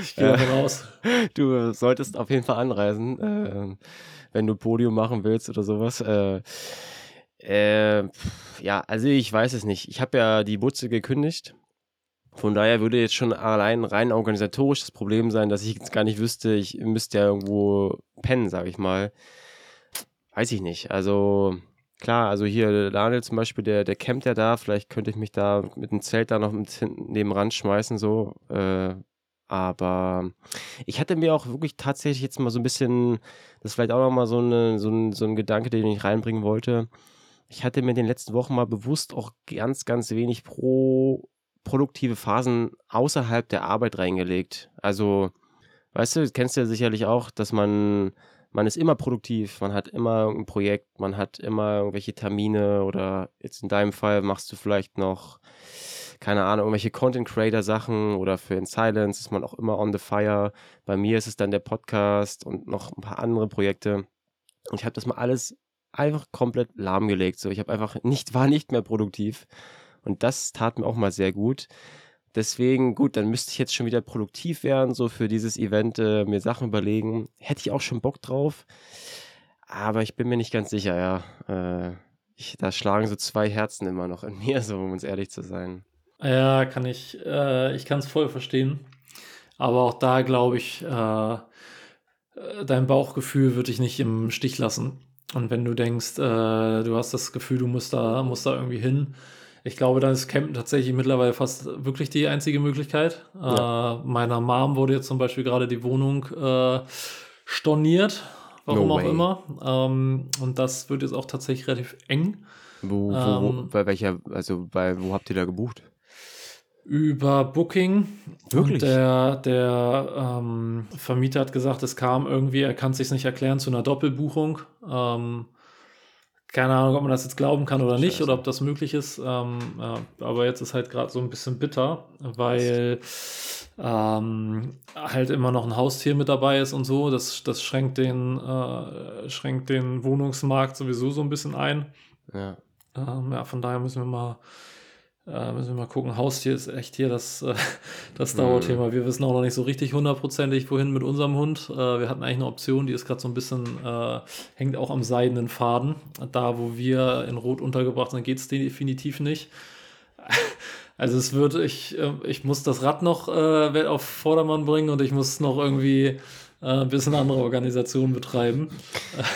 ich gehe davon aus. Du solltest auf jeden Fall anreisen, äh, wenn du Podium machen willst oder sowas. Äh, äh, ja, also ich weiß es nicht. Ich habe ja die Butze gekündigt. Von daher würde jetzt schon allein rein organisatorisch das Problem sein, dass ich jetzt gar nicht wüsste, ich müsste ja irgendwo pennen, sage ich mal. Weiß ich nicht. Also Klar, also hier Daniel zum Beispiel, der, der campt ja da, vielleicht könnte ich mich da mit dem Zelt da noch mit hinten nebenan schmeißen, so. Äh, aber ich hatte mir auch wirklich tatsächlich jetzt mal so ein bisschen, das ist vielleicht auch nochmal so, so, ein, so ein Gedanke, den ich reinbringen wollte. Ich hatte mir in den letzten Wochen mal bewusst auch ganz, ganz wenig pro produktive Phasen außerhalb der Arbeit reingelegt. Also, weißt du, kennst du ja sicherlich auch, dass man man ist immer produktiv, man hat immer ein Projekt, man hat immer irgendwelche Termine oder jetzt in deinem Fall machst du vielleicht noch, keine Ahnung, irgendwelche Content Creator Sachen oder für In Silence ist man auch immer on the fire. Bei mir ist es dann der Podcast und noch ein paar andere Projekte. Und ich habe das mal alles einfach komplett lahmgelegt. So, ich habe einfach nicht, war nicht mehr produktiv. Und das tat mir auch mal sehr gut. Deswegen, gut, dann müsste ich jetzt schon wieder produktiv werden, so für dieses Event äh, mir Sachen überlegen. Hätte ich auch schon Bock drauf. Aber ich bin mir nicht ganz sicher, ja. Äh, ich, da schlagen so zwei Herzen immer noch in mir, so um uns ehrlich zu sein. Ja, kann ich, äh, ich kann es voll verstehen. Aber auch da glaube ich, äh, äh, dein Bauchgefühl wird dich nicht im Stich lassen. Und wenn du denkst, äh, du hast das Gefühl, du musst da, musst da irgendwie hin, ich glaube, dann ist Campen tatsächlich mittlerweile fast wirklich die einzige Möglichkeit. Ja. Äh, meiner Mom wurde jetzt zum Beispiel gerade die Wohnung äh, storniert, warum no auch immer. Ähm, und das wird jetzt auch tatsächlich relativ eng. Wo, wo, ähm, bei welcher, also bei, wo habt ihr da gebucht? Über Booking. Wirklich? Und der, der ähm, Vermieter hat gesagt, es kam irgendwie, er kann es sich nicht erklären, zu einer Doppelbuchung. Ähm, keine Ahnung, ob man das jetzt glauben kann oder nicht Scheiße. oder ob das möglich ist. Ähm, äh, aber jetzt ist halt gerade so ein bisschen bitter, weil ähm, halt immer noch ein Haustier mit dabei ist und so. Das, das schränkt, den, äh, schränkt den Wohnungsmarkt sowieso so ein bisschen ein. Ja. Ähm, ja, von daher müssen wir mal äh, müssen wir mal gucken. Haustier ist echt hier das, äh, das mhm. Dauerthema. Wir wissen auch noch nicht so richtig hundertprozentig, wohin mit unserem Hund. Äh, wir hatten eigentlich eine Option, die ist gerade so ein bisschen, äh, hängt auch am seidenen Faden. Da, wo wir in Rot untergebracht sind, geht es definitiv nicht. Also es wird, ich, äh, ich muss das Rad noch äh, auf Vordermann bringen und ich muss noch irgendwie ein bisschen andere Organisationen betreiben.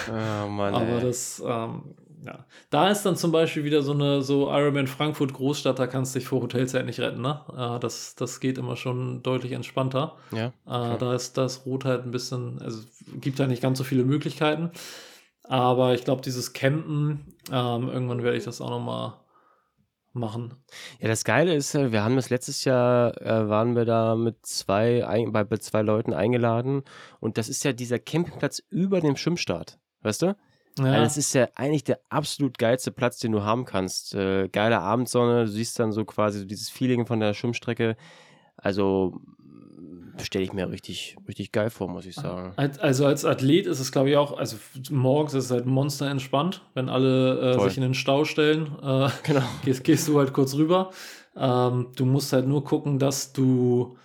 Oh Mann, Aber das, ähm, ja. Da ist dann zum Beispiel wieder so eine so Ironman Frankfurt Großstadt, da kannst du dich vor Hotelzeit nicht retten, ne? Äh, das, das geht immer schon deutlich entspannter. Ja, Äh, da ist das Rot halt ein bisschen, also gibt da nicht ganz so viele Möglichkeiten. Aber ich glaube, dieses Campen, ähm, irgendwann werde ich das auch nochmal machen. Ja, das Geile ist, äh, wir haben das letztes Jahr, äh, waren wir da mit zwei, ein, bei, bei zwei Leuten eingeladen und das ist ja dieser Campingplatz über dem Schwimmstart, weißt du? Ja, Also das ist ja eigentlich der absolut geilste Platz, den du haben kannst. Äh, geile Abendsonne, du siehst dann so quasi so dieses Feeling von der Schwimmstrecke. Also stelle ich mir richtig, richtig geil vor, muss ich sagen. Als- Also als Athlet ist es, glaube ich, auch, also morgens ist es halt monster entspannt, wenn alle äh, sich in den Stau stellen, äh, Genau. gehst, gehst du halt kurz rüber. Ähm, du musst halt nur gucken, dass du,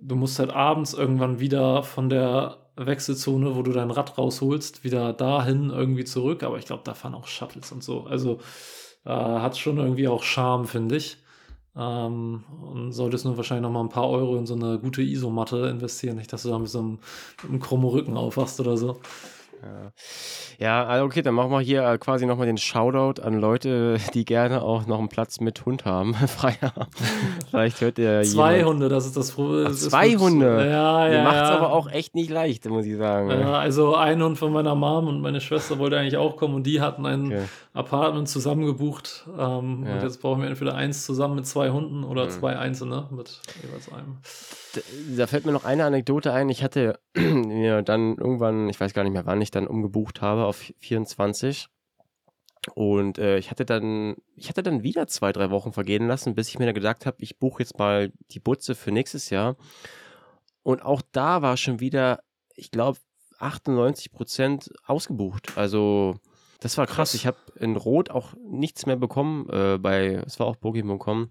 du musst halt abends irgendwann wieder von der Wechselzone, wo du dein Rad rausholst, wieder dahin irgendwie zurück. Aber ich glaube, da fahren auch Shuttles und so. Also äh, hat schon irgendwie auch Charme, finde ich. Ähm, und solltest nur wahrscheinlich noch mal ein paar Euro in so eine gute Isomatte investieren, nicht, dass du da mit so einem, mit einem krummen Rücken aufwachst oder so. Ja. ja, also okay, dann machen wir hier äh, quasi nochmal den Shoutout an Leute, die gerne auch noch einen Platz mit Hund haben, frei haben. Vielleicht hört ihr Zwei jemand. Hunde, das ist das Problem. Zwei Hunde? Ja, ja. macht es ja. aber auch echt nicht leicht, muss ich sagen. Ja, also ein Hund von meiner Mom und meine Schwester wollte eigentlich auch kommen und die hatten ein Okay. Apartment zusammen gebucht. Ähm, Ja. Und jetzt brauchen wir entweder eins zusammen mit zwei Hunden oder Mhm. zwei einzelne mit jeweils einem. Da fällt mir noch eine Anekdote ein. Ich hatte mir dann irgendwann, ich weiß gar nicht mehr, wann ich dann umgebucht habe auf 24. Und äh, ich hatte dann, ich hatte dann wieder zwei, drei Wochen vergehen lassen, bis ich mir dann gedacht habe, ich buche jetzt mal die Butze für nächstes Jahr. Und auch da war schon wieder, ich glaube, 98 Prozent ausgebucht. Also das war krass. Krass. Ich habe in Rot auch nichts mehr bekommen äh, bei, es war auch Booking.com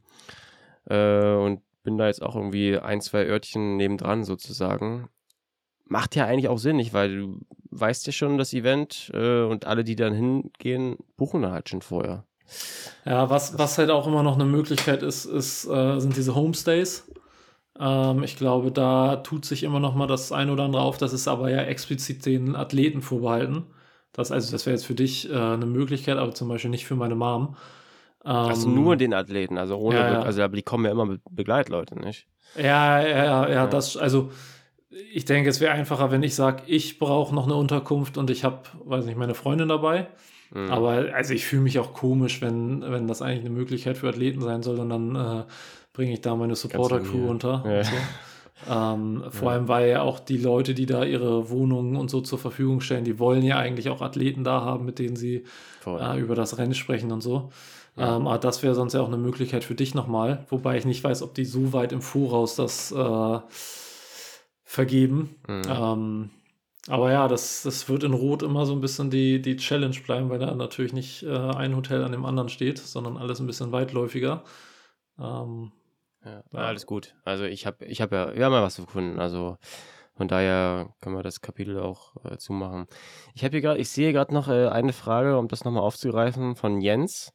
äh, und bin da jetzt auch irgendwie ein, zwei Örtchen nebendran sozusagen. Macht ja eigentlich auch Sinn, nicht? Weil du weißt ja schon das Event äh, und alle, die dann hingehen, buchen da halt schon vorher. Ja, was, was halt auch immer noch eine Möglichkeit ist, ist äh, sind diese Homestays. Ähm, ich glaube, da tut sich immer noch mal das ein oder andere auf. Das ist aber ja explizit den Athleten vorbehalten. Das, also, das wäre jetzt für dich äh, eine Möglichkeit, aber zum Beispiel nicht für meine Mom. Ähm, Also nur den Athleten, also ohne, ja, ja. also aber die kommen ja immer mit Begleitleute, nicht? Ja, ja, ja, ja, das, also ich denke, es wäre einfacher, wenn ich sage, ich brauche noch eine Unterkunft und ich habe, weiß nicht, meine Freundin dabei. Mhm. Aber also ich fühle mich auch komisch, wenn, wenn das eigentlich eine Möglichkeit für Athleten sein soll und dann äh, bringe ich da meine Supporter-Crew unter. Ja. So. ähm, vor Ja. allem, weil ja auch die Leute, die da ihre Wohnungen und so zur Verfügung stellen, die wollen ja eigentlich auch Athleten da haben, mit denen sie äh, über das Rennen sprechen und so. Ja. Ähm, aber das wäre sonst ja auch eine Möglichkeit für dich nochmal, wobei ich nicht weiß, ob die so weit im Voraus das äh, vergeben. Mhm. Ähm, aber ja, das, das wird in Rot immer so ein bisschen die, die Challenge bleiben, weil da natürlich nicht äh, ein Hotel an dem anderen steht, sondern alles ein bisschen weitläufiger. Ähm, Ja, Ja. alles gut. Also ich habe ich hab ja, wir haben ja was gefunden. Also von daher können wir das Kapitel auch äh, zumachen. Ich habe hier gerade, ich sehe gerade noch äh, eine Frage, um das nochmal aufzugreifen, von Jens.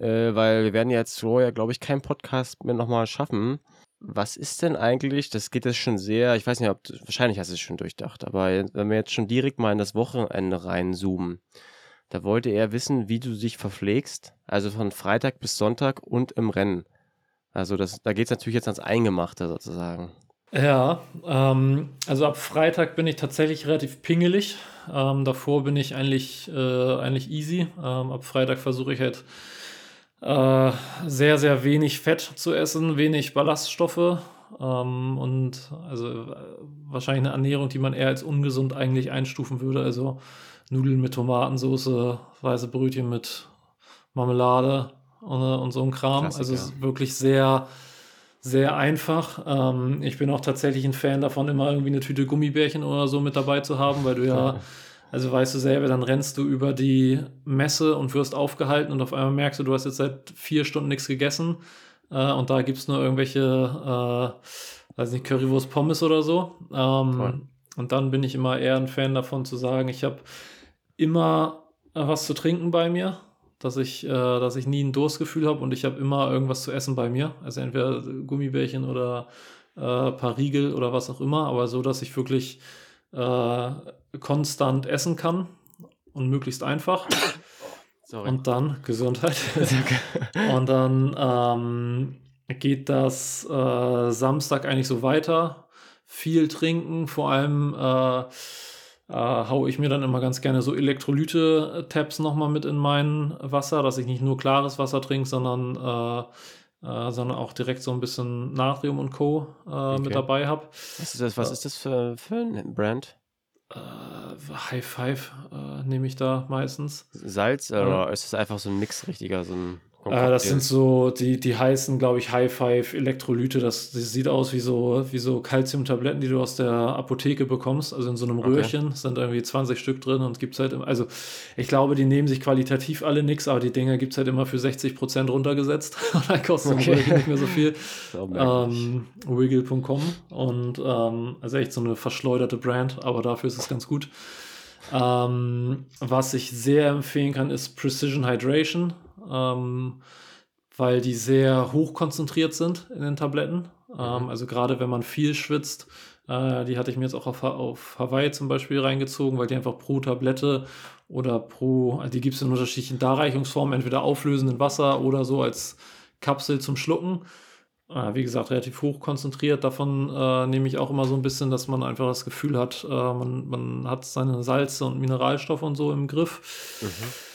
Äh, weil wir werden jetzt so ja, glaube ich, keinen Podcast mehr nochmal schaffen. Was ist denn eigentlich, das geht jetzt schon sehr, ich weiß nicht, ob, wahrscheinlich hast du es schon durchdacht, aber wenn wir jetzt schon direkt mal in das Wochenende reinzoomen, da wollte er wissen, wie du dich verpflegst, also von Freitag bis Sonntag und im Rennen. Also das, da geht es natürlich jetzt ans Eingemachte sozusagen. Ja, ähm, also ab Freitag bin ich tatsächlich relativ pingelig. Ähm, davor bin ich eigentlich, äh, eigentlich easy. Ähm, ab Freitag versuche ich halt äh, sehr, sehr wenig Fett zu essen, wenig Ballaststoffe ähm, und also äh, wahrscheinlich eine Ernährung, die man eher als ungesund eigentlich einstufen würde. Also Nudeln mit Tomatensauce, weiße Brötchen mit Marmelade und, äh, und so ein Kram. Also Klassiker. es ist wirklich sehr, sehr einfach. Ähm, ich bin auch tatsächlich ein Fan davon, immer irgendwie eine Tüte Gummibärchen oder so mit dabei zu haben, weil du ja, also weißt du selber, dann rennst du über die Messe und wirst aufgehalten und auf einmal merkst du, du hast jetzt seit vier Stunden nichts gegessen äh, und da gibt es nur irgendwelche, äh, weiß nicht, Currywurst Pommes oder so. Ähm, und dann bin ich immer eher ein Fan davon zu sagen, ich habe immer äh, was zu trinken bei mir, dass ich, äh, dass ich nie ein Durstgefühl habe und ich habe immer irgendwas zu essen bei mir. Also entweder Gummibärchen oder äh, ein paar Riegel oder was auch immer, aber so, dass ich wirklich äh, konstant essen kann und möglichst einfach. Sorry. Und dann Gesundheit. und dann ähm, geht das äh, Samstag eigentlich so weiter. Viel trinken, vor allem äh, äh, haue ich mir dann immer ganz gerne so Elektrolyte-Tabs nochmal mit in mein Wasser, dass ich nicht nur klares Wasser trinke, sondern, äh, äh, sondern auch direkt so ein bisschen Natrium und Co. Äh, okay. mit dabei habe. Was ist das, was ist das für, für ein Brand? Äh, High Five äh, nehme ich da meistens. Salz oder ist es einfach so ein Mix richtiger, so ein äh, das sind so, die, die heißen, glaube ich, High Five Elektrolyte. Das, das sieht aus wie so, wie so Calcium-Tabletten, die du aus der Apotheke bekommst. Also in so einem Röhrchen okay. sind irgendwie 20 Stück drin und gibt es halt, immer, also ich glaube, die nehmen sich qualitativ alle nichts, aber die Dinger gibt es halt immer für 60 Prozent runtergesetzt. und dann kostet okay. Röhrchen nicht mehr so viel. ähm, Wiggle.com und ähm, also echt so eine verschleuderte Brand, aber dafür ist es ganz gut. Ähm, was ich sehr empfehlen kann, ist Precision Hydration ähm, weil die sehr hoch konzentriert sind in den Tabletten. Mhm. Ähm, also gerade wenn man viel schwitzt, äh, die hatte ich mir jetzt auch auf, auf Hawaii zum Beispiel reingezogen, weil die einfach pro Tablette oder pro, also die gibt es in unterschiedlichen Darreichungsformen, entweder auflösend in Wasser oder so als Kapsel zum Schlucken. Äh, wie gesagt, relativ hoch konzentriert. Davon äh, nehme ich auch immer so ein bisschen, dass man einfach das Gefühl hat, äh, man, man hat seine Salze und Mineralstoffe und so im Griff. Mhm.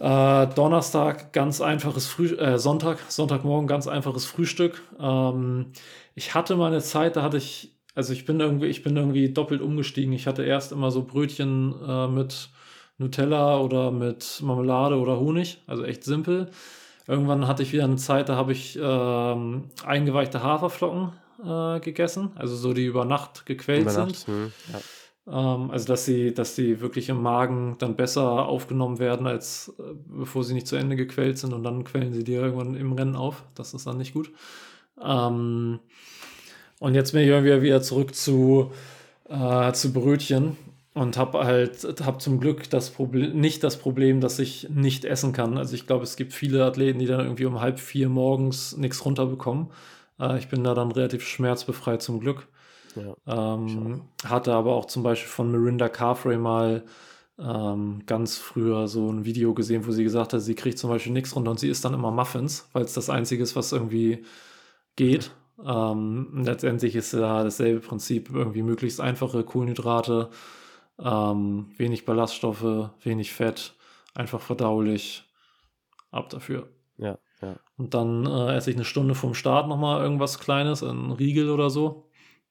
Äh, Donnerstag ganz einfaches Früh äh, Sonntag, Sonntagmorgen ganz einfaches Frühstück. Ähm, ich hatte mal eine Zeit, da hatte ich, also ich bin irgendwie, ich bin irgendwie doppelt umgestiegen. Ich hatte erst immer so Brötchen äh, mit Nutella oder mit Marmelade oder Honig, also echt simpel. Irgendwann hatte ich wieder eine Zeit, da habe ich ähm, eingeweichte Haferflocken äh, gegessen, also so die über Nacht gequält über Nacht, sind. Hm, ja. Ähm, also, dass sie, dass sie wirklich im Magen dann besser aufgenommen werden, als äh, bevor sie nicht zu Ende gequält sind und dann quellen sie dir irgendwann im Rennen auf. Das ist dann nicht gut. Ähm, und jetzt bin ich irgendwie wieder zurück zu, äh, zu Brötchen und habe halt hab zum Glück das Problem nicht das Problem, dass ich nicht essen kann. Also ich glaube, es gibt viele Athleten, die dann irgendwie um halb vier morgens nichts runterbekommen. Äh, ich bin da dann relativ schmerzbefreit zum Glück. Ja, ähm, hatte aber auch zum Beispiel von Mirinda Carfrey mal ähm, ganz früher so ein Video gesehen, wo sie gesagt hat, sie kriegt zum Beispiel nichts runter und sie isst dann immer Muffins, weil es das Einzige ist, was irgendwie geht. Ähm, letztendlich ist ja dasselbe Prinzip, irgendwie möglichst einfache Kohlenhydrate, ähm, wenig Ballaststoffe, wenig Fett, einfach verdaulich, ab dafür. Ja, ja. Und dann äh, esse ich eine Stunde vom Start nochmal irgendwas Kleines, ein Riegel oder so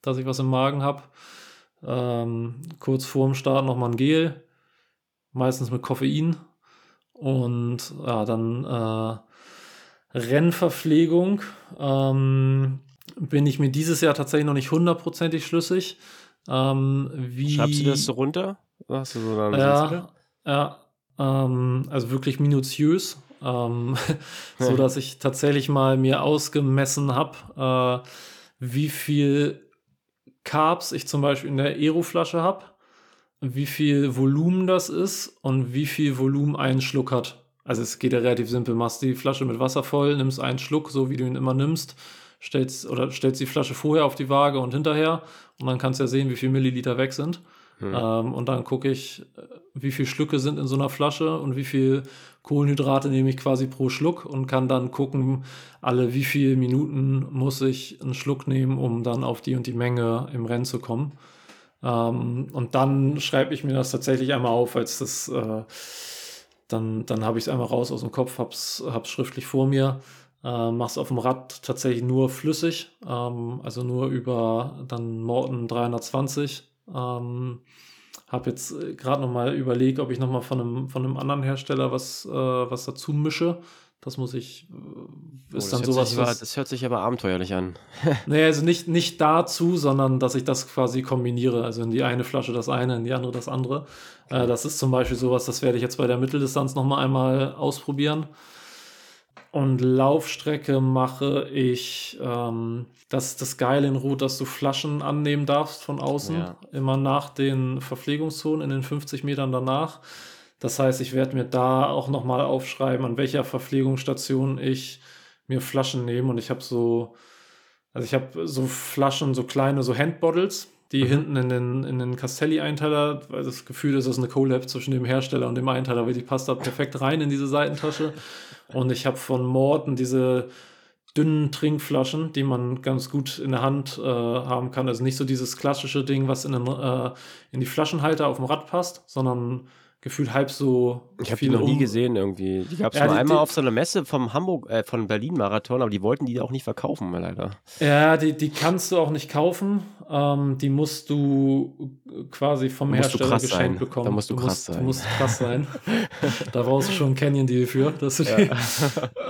dass ich was im Magen habe. Ähm, kurz vorm Start nochmal ein Gel, meistens mit Koffein. Und ja, dann äh, Rennverpflegung. Ähm, bin ich mir dieses Jahr tatsächlich noch nicht hundertprozentig schlüssig. Ähm, wie, Schreibst du das so runter? Hast du so ja, ja ähm, also wirklich minutiös. Ähm, so dass ich tatsächlich mal mir ausgemessen habe, äh, wie viel Carbs ich zum Beispiel in der Aeroflasche habe, wie viel Volumen das ist und wie viel Volumen ein Schluck hat. Also es geht ja relativ simpel, machst die Flasche mit Wasser voll, nimmst einen Schluck, so wie du ihn immer nimmst, stellst oder stellst die Flasche vorher auf die Waage und hinterher und dann kannst du ja sehen, wie viel Milliliter weg sind. Hm. Ähm, und dann gucke ich, äh, wie viele Schlücke sind in so einer Flasche und wie viel Kohlenhydrate nehme ich quasi pro Schluck und kann dann gucken, alle wie viele Minuten muss ich einen Schluck nehmen, um dann auf die und die Menge im Rennen zu kommen. Ähm, und dann schreibe ich mir das tatsächlich einmal auf, als das, äh, dann, dann habe ich es einmal raus aus dem Kopf, habe es schriftlich vor mir. Äh, mach's auf dem Rad tatsächlich nur flüssig, ähm, also nur über dann Morton 320 ähm, habe jetzt äh, gerade noch mal überlegt, ob ich noch mal von einem, von einem anderen Hersteller was, äh, was dazu mische. Das muss ich. Äh, ist oh, dann sowas. Sich, was, das hört sich aber abenteuerlich an. nee, also nicht, nicht dazu, sondern dass ich das quasi kombiniere. Also in die eine Flasche das eine, in die andere das andere. Okay. Äh, das ist zum Beispiel sowas, das werde ich jetzt bei der Mitteldistanz noch mal einmal ausprobieren. Und Laufstrecke mache ich ähm, das, das Geile in Rot, dass du Flaschen annehmen darfst von außen, ja. immer nach den Verpflegungszonen in den 50 Metern danach. Das heißt, ich werde mir da auch nochmal aufschreiben, an welcher Verpflegungsstation ich mir Flaschen nehme. Und ich habe so, also ich habe so Flaschen, so kleine, so Handbottles. Die mhm. hinten in den, in den Castelli-Einteiler, weil das Gefühl ist, das ist eine Collab zwischen dem Hersteller und dem Einteiler, weil die passt da perfekt rein in diese Seitentasche. Und ich habe von Morten diese dünnen Trinkflaschen, die man ganz gut in der Hand äh, haben kann. Also nicht so dieses klassische Ding, was in, den, äh, in die Flaschenhalter auf dem Rad passt, sondern gefühlt halb so. Ich habe die noch um. nie gesehen irgendwie. Die gab es ja, nur die, einmal die, auf so einer Messe vom Hamburg, äh, von Berlin Marathon, aber die wollten die auch nicht verkaufen, leider. Ja, die, die kannst du auch nicht kaufen. Ähm, die musst du quasi vom Hersteller geschenkt sein. bekommen. Da musst du, du krass musst, sein. Du musst krass sein. da brauchst du schon einen Canyon-Deal für. Dass du die,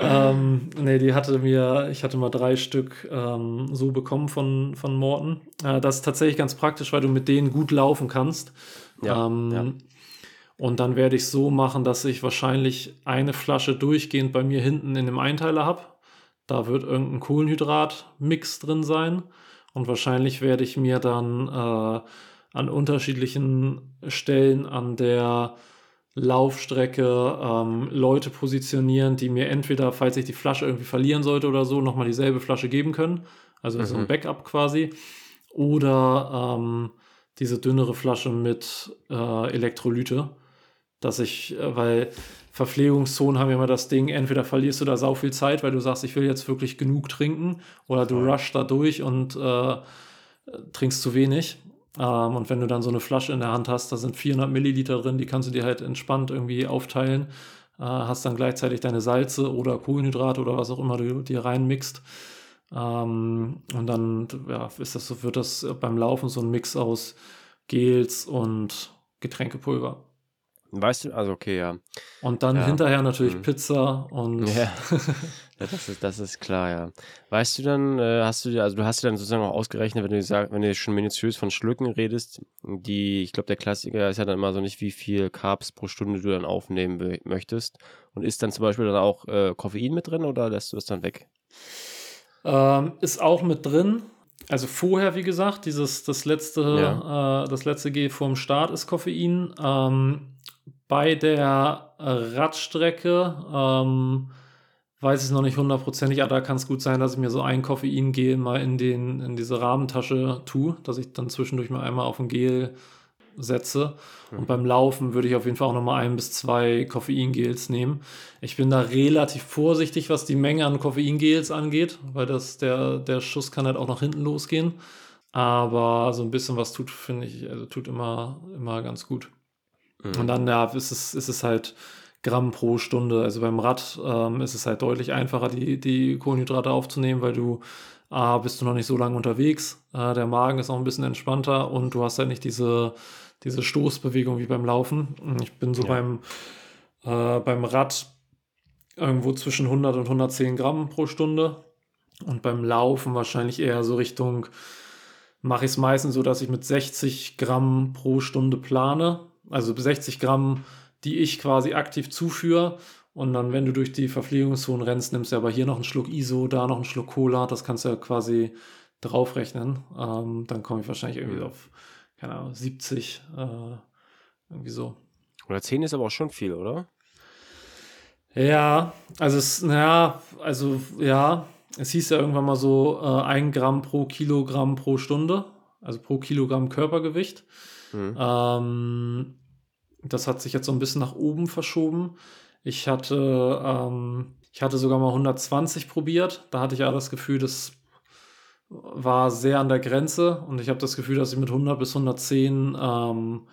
ähm, nee, die hatte mir, ich hatte mal drei Stück ähm, so bekommen von, von Morten. Äh, das ist tatsächlich ganz praktisch, weil du mit denen gut laufen kannst. Ja, ähm, ja. Und dann werde ich so machen, dass ich wahrscheinlich eine Flasche durchgehend bei mir hinten in dem Einteiler habe. Da wird irgendein Kohlenhydrat-Mix drin sein. Und wahrscheinlich werde ich mir dann äh, an unterschiedlichen Stellen an der Laufstrecke ähm, Leute positionieren, die mir entweder, falls ich die Flasche irgendwie verlieren sollte oder so, nochmal dieselbe Flasche geben können. Also mhm. so ein mhm. Backup quasi. Oder ähm, diese dünnere Flasche mit äh, Elektrolyte dass ich, äh, weil Verpflegungszonen haben ja immer das Ding, entweder verlierst du da sau viel Zeit, weil du sagst, ich will jetzt wirklich genug trinken, oder du rushst da durch und äh, trinkst zu wenig. Ähm, und wenn du dann so eine Flasche in der Hand hast, da sind 400 Milliliter drin, die kannst du dir halt entspannt irgendwie aufteilen, äh, hast dann gleichzeitig deine Salze oder Kohlenhydrate oder was auch immer du dir reinmixst. Ähm, und dann ja, ist das so, wird das beim Laufen so ein Mix aus Gels und Getränkepulver. Weißt du, also okay, ja. Und dann ja. hinterher natürlich mhm. Pizza und. Ja. ja, das, ist, das ist klar, ja. Weißt du dann, äh, hast du also du hast dir dann sozusagen auch ausgerechnet, wenn du sag, wenn du schon minutiös von Schlücken redest, die, ich glaube, der Klassiker ist ja dann immer so nicht, wie viel Carbs pro Stunde du dann aufnehmen möchtest. Und ist dann zum Beispiel dann auch äh, Koffein mit drin oder lässt du das dann weg? Ähm, ist auch mit drin. Also vorher, wie gesagt, dieses das letzte, ja. äh, das letzte G vorm Start ist Koffein. Ähm, bei der Radstrecke ähm, weiß ich noch nicht hundertprozentig, aber da kann es gut sein, dass ich mir so ein Koffeingel mal in, den, in diese Rahmentasche tue, dass ich dann zwischendurch mal einmal auf ein Gel setze. Mhm. Und beim Laufen würde ich auf jeden Fall auch nochmal ein bis zwei Koffeingels nehmen. Ich bin da relativ vorsichtig, was die Menge an Koffeingels angeht, weil das, der, der Schuss kann halt auch nach hinten losgehen. Aber so ein bisschen was tut, finde ich, also tut immer, immer ganz gut. Mhm. Und dann ja, ist, es, ist es halt Gramm pro Stunde. Also beim Rad ähm, ist es halt deutlich einfacher, die, die Kohlenhydrate aufzunehmen, weil du A, bist du noch nicht so lange unterwegs, äh, der Magen ist auch ein bisschen entspannter und du hast halt nicht diese, diese Stoßbewegung wie beim Laufen. Ich bin so ja. beim, äh, beim Rad irgendwo zwischen 100 und 110 Gramm pro Stunde und beim Laufen wahrscheinlich eher so Richtung, mache ich es meistens so, dass ich mit 60 Gramm pro Stunde plane also 60 Gramm, die ich quasi aktiv zuführe. Und dann, wenn du durch die Verpflegungszone rennst, nimmst du aber hier noch einen Schluck ISO, da noch einen Schluck Cola. Das kannst du ja quasi draufrechnen. Ähm, dann komme ich wahrscheinlich irgendwie auf, keine Ahnung, 70, äh, irgendwie so. Oder 10 ist aber auch schon viel, oder? Ja, also es, naja, also ja, es hieß ja irgendwann mal so äh, ein Gramm pro Kilogramm pro Stunde, also pro Kilogramm Körpergewicht. Mhm. Ähm, das hat sich jetzt so ein bisschen nach oben verschoben. Ich hatte, ähm, ich hatte sogar mal 120 probiert. Da hatte ich ja das Gefühl, das war sehr an der Grenze und ich habe das Gefühl, dass ich mit 100 bis 110 ähm,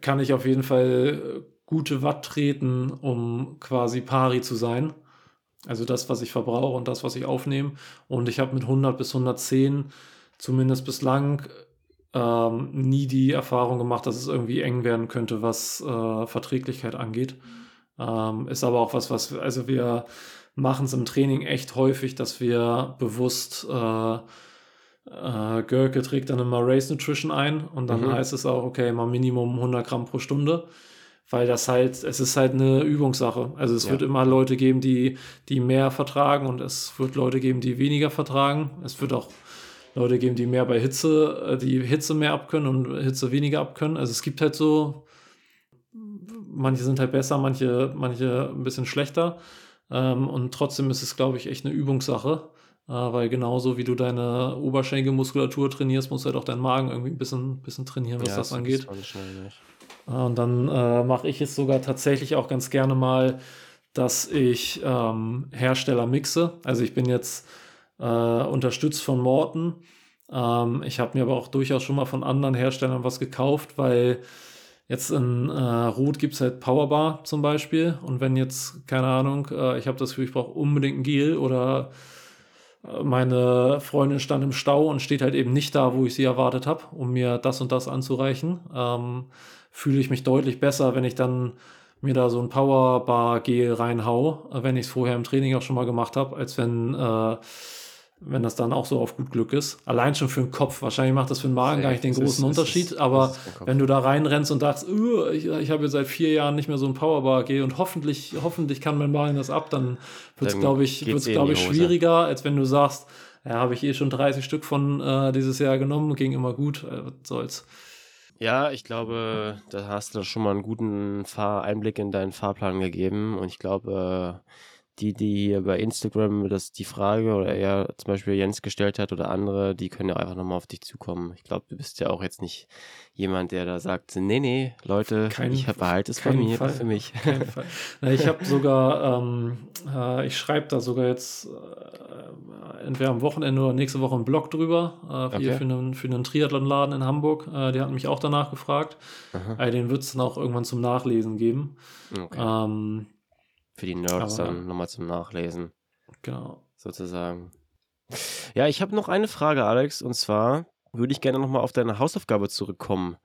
kann ich auf jeden Fall gute Watt treten, um quasi pari zu sein. Also das, was ich verbrauche und das, was ich aufnehme. Und ich habe mit 100 bis 110 zumindest bislang ähm, nie die Erfahrung gemacht, dass es irgendwie eng werden könnte, was äh, Verträglichkeit angeht. Ähm, ist aber auch was, was, also wir machen es im Training echt häufig, dass wir bewusst äh, äh, Görke trägt dann immer Race Nutrition ein und dann mhm. heißt es auch, okay, mal Minimum 100 Gramm pro Stunde, weil das halt, es ist halt eine Übungssache. Also es ja. wird immer Leute geben, die, die mehr vertragen und es wird Leute geben, die weniger vertragen. Es wird auch Leute geben, die mehr bei Hitze, äh, die Hitze mehr abkönnen und Hitze weniger abkönnen. Also es gibt halt so, manche sind halt besser, manche, manche ein bisschen schlechter. Ähm, und trotzdem ist es, glaube ich, echt eine Übungssache. Äh, weil genauso wie du deine Oberschenkelmuskulatur trainierst, musst du halt auch deinen Magen irgendwie ein bisschen, bisschen trainieren, was ja, das angeht. Äh, und dann äh, mache ich es sogar tatsächlich auch ganz gerne mal, dass ich ähm, Hersteller mixe. Also ich bin jetzt äh, unterstützt von Morton. Ähm, ich habe mir aber auch durchaus schon mal von anderen Herstellern was gekauft, weil jetzt in äh, Rot gibt es halt Powerbar zum Beispiel. Und wenn jetzt, keine Ahnung, äh, ich habe das Gefühl, ich brauche unbedingt ein Gel oder äh, meine Freundin stand im Stau und steht halt eben nicht da, wo ich sie erwartet habe, um mir das und das anzureichen, ähm, fühle ich mich deutlich besser, wenn ich dann mir da so ein Powerbar-Gel reinhau, wenn ich es vorher im Training auch schon mal gemacht habe, als wenn, äh, wenn das dann auch so auf gut Glück ist. Allein schon für den Kopf. Wahrscheinlich macht das für den Magen gar nicht den großen ist, Unterschied, ist, aber wenn du da reinrennst und sagst, ich, ich habe jetzt seit vier Jahren nicht mehr so ein Powerbar-Gel und hoffentlich, hoffentlich kann mein Magen das ab, dann wird es, glaube ich, wird's, eh glaub ich schwieriger, als wenn du sagst, ja, habe ich eh schon 30 Stück von äh, dieses Jahr genommen, ging immer gut, äh, was soll's. Ja, ich glaube, da hast du schon mal einen guten Fahr Einblick in deinen Fahrplan gegeben. Und ich glaube, die, die hier bei Instagram das die Frage oder eher zum Beispiel Jens gestellt hat oder andere, die können ja einfach nochmal auf dich zukommen. Ich glaube, du bist ja auch jetzt nicht jemand, der da sagt, nee, nee, Leute, kein, ich behalte es bei mir, Fall, für mich. Na, ich habe sogar, ähm, äh, ich schreibe da sogar jetzt äh, entweder am Wochenende oder nächste Woche einen Blog drüber, äh, okay. für, einen, für einen Triathlonladen in Hamburg. Äh, die hatten mich auch danach gefragt. Äh, den wird es dann auch irgendwann zum Nachlesen geben. Okay. Ähm, für die Nerds Aber, dann nochmal zum Nachlesen. Genau. Sozusagen. Ja, ich habe noch eine Frage, Alex, und zwar würde ich gerne nochmal auf deine Hausaufgabe zurückkommen.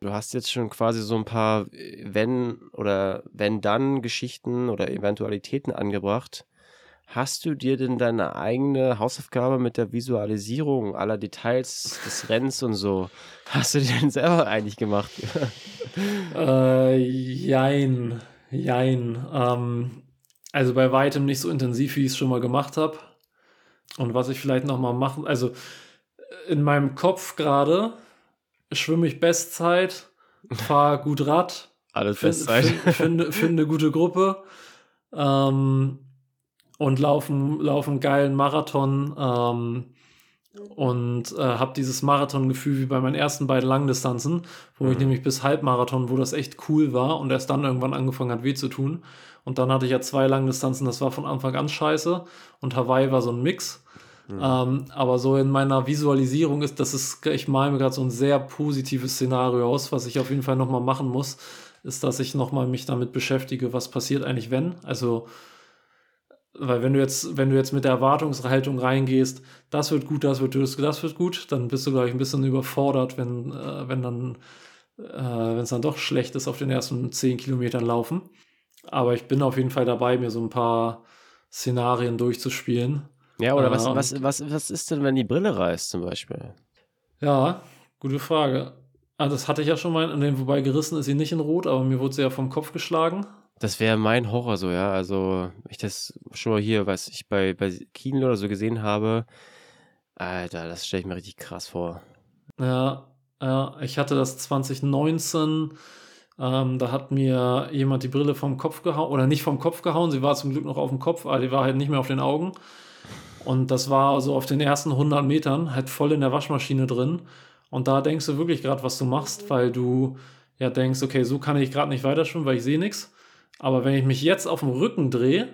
Du hast jetzt schon quasi so ein paar wenn oder wenn dann Geschichten oder Eventualitäten angebracht. Hast du dir denn deine eigene Hausaufgabe mit der Visualisierung aller Details des Rennens und so, hast du die denn selber eigentlich gemacht? äh, jein. Jein. Ähm, also bei weitem nicht so intensiv, wie ich es schon mal gemacht habe. Und was ich vielleicht noch mal machen, also in meinem Kopf gerade schwimme ich Bestzeit, fahre gut Rad, alles find, Bestzeit, finde find, find eine gute Gruppe ähm, und laufen laufen geilen Marathon ähm, und äh, habe dieses Marathongefühl wie bei meinen ersten beiden Langdistanzen, wo mhm. ich nämlich bis Halbmarathon, wo das echt cool war und erst dann irgendwann angefangen hat weh zu tun. Und dann hatte ich ja zwei Langdistanzen, das war von Anfang an scheiße und Hawaii war so ein Mix. Mhm. Ähm, aber so in meiner Visualisierung ist, das ist, ich male mir gerade so ein sehr positives Szenario aus, was ich auf jeden Fall nochmal machen muss, ist, dass ich nochmal mich damit beschäftige, was passiert eigentlich, wenn. Also weil wenn du jetzt, wenn du jetzt mit der Erwartungshaltung reingehst, das wird gut, das wird das, das wird gut, dann bist du, glaube ich, ein bisschen überfordert, wenn, äh, wenn dann, äh, wenn es dann doch schlecht ist auf den ersten zehn Kilometern laufen. Aber ich bin auf jeden Fall dabei, mir so ein paar Szenarien durchzuspielen. Ja, oder äh, was, was, was, was ist denn, wenn die Brille reißt, zum Beispiel? Ja, gute Frage. Ah, das hatte ich ja schon mal, wobei gerissen ist sie nicht in Rot, aber mir wurde sie ja vom Kopf geschlagen. Das wäre mein Horror so, ja. Also, ich das schon mal hier, was ich bei, bei Kino oder so gesehen habe, Alter, das stelle ich mir richtig krass vor. Ja, ja, ich hatte das 2019, ähm, da hat mir jemand die Brille vom Kopf gehauen, oder nicht vom Kopf gehauen, sie war zum Glück noch auf dem Kopf, aber die war halt nicht mehr auf den Augen. Und das war so auf den ersten 100 Metern halt voll in der Waschmaschine drin. Und da denkst du wirklich gerade, was du machst, weil du ja denkst, okay, so kann ich gerade nicht weiterschwimmen, weil ich sehe nichts. Aber wenn ich mich jetzt auf dem Rücken drehe,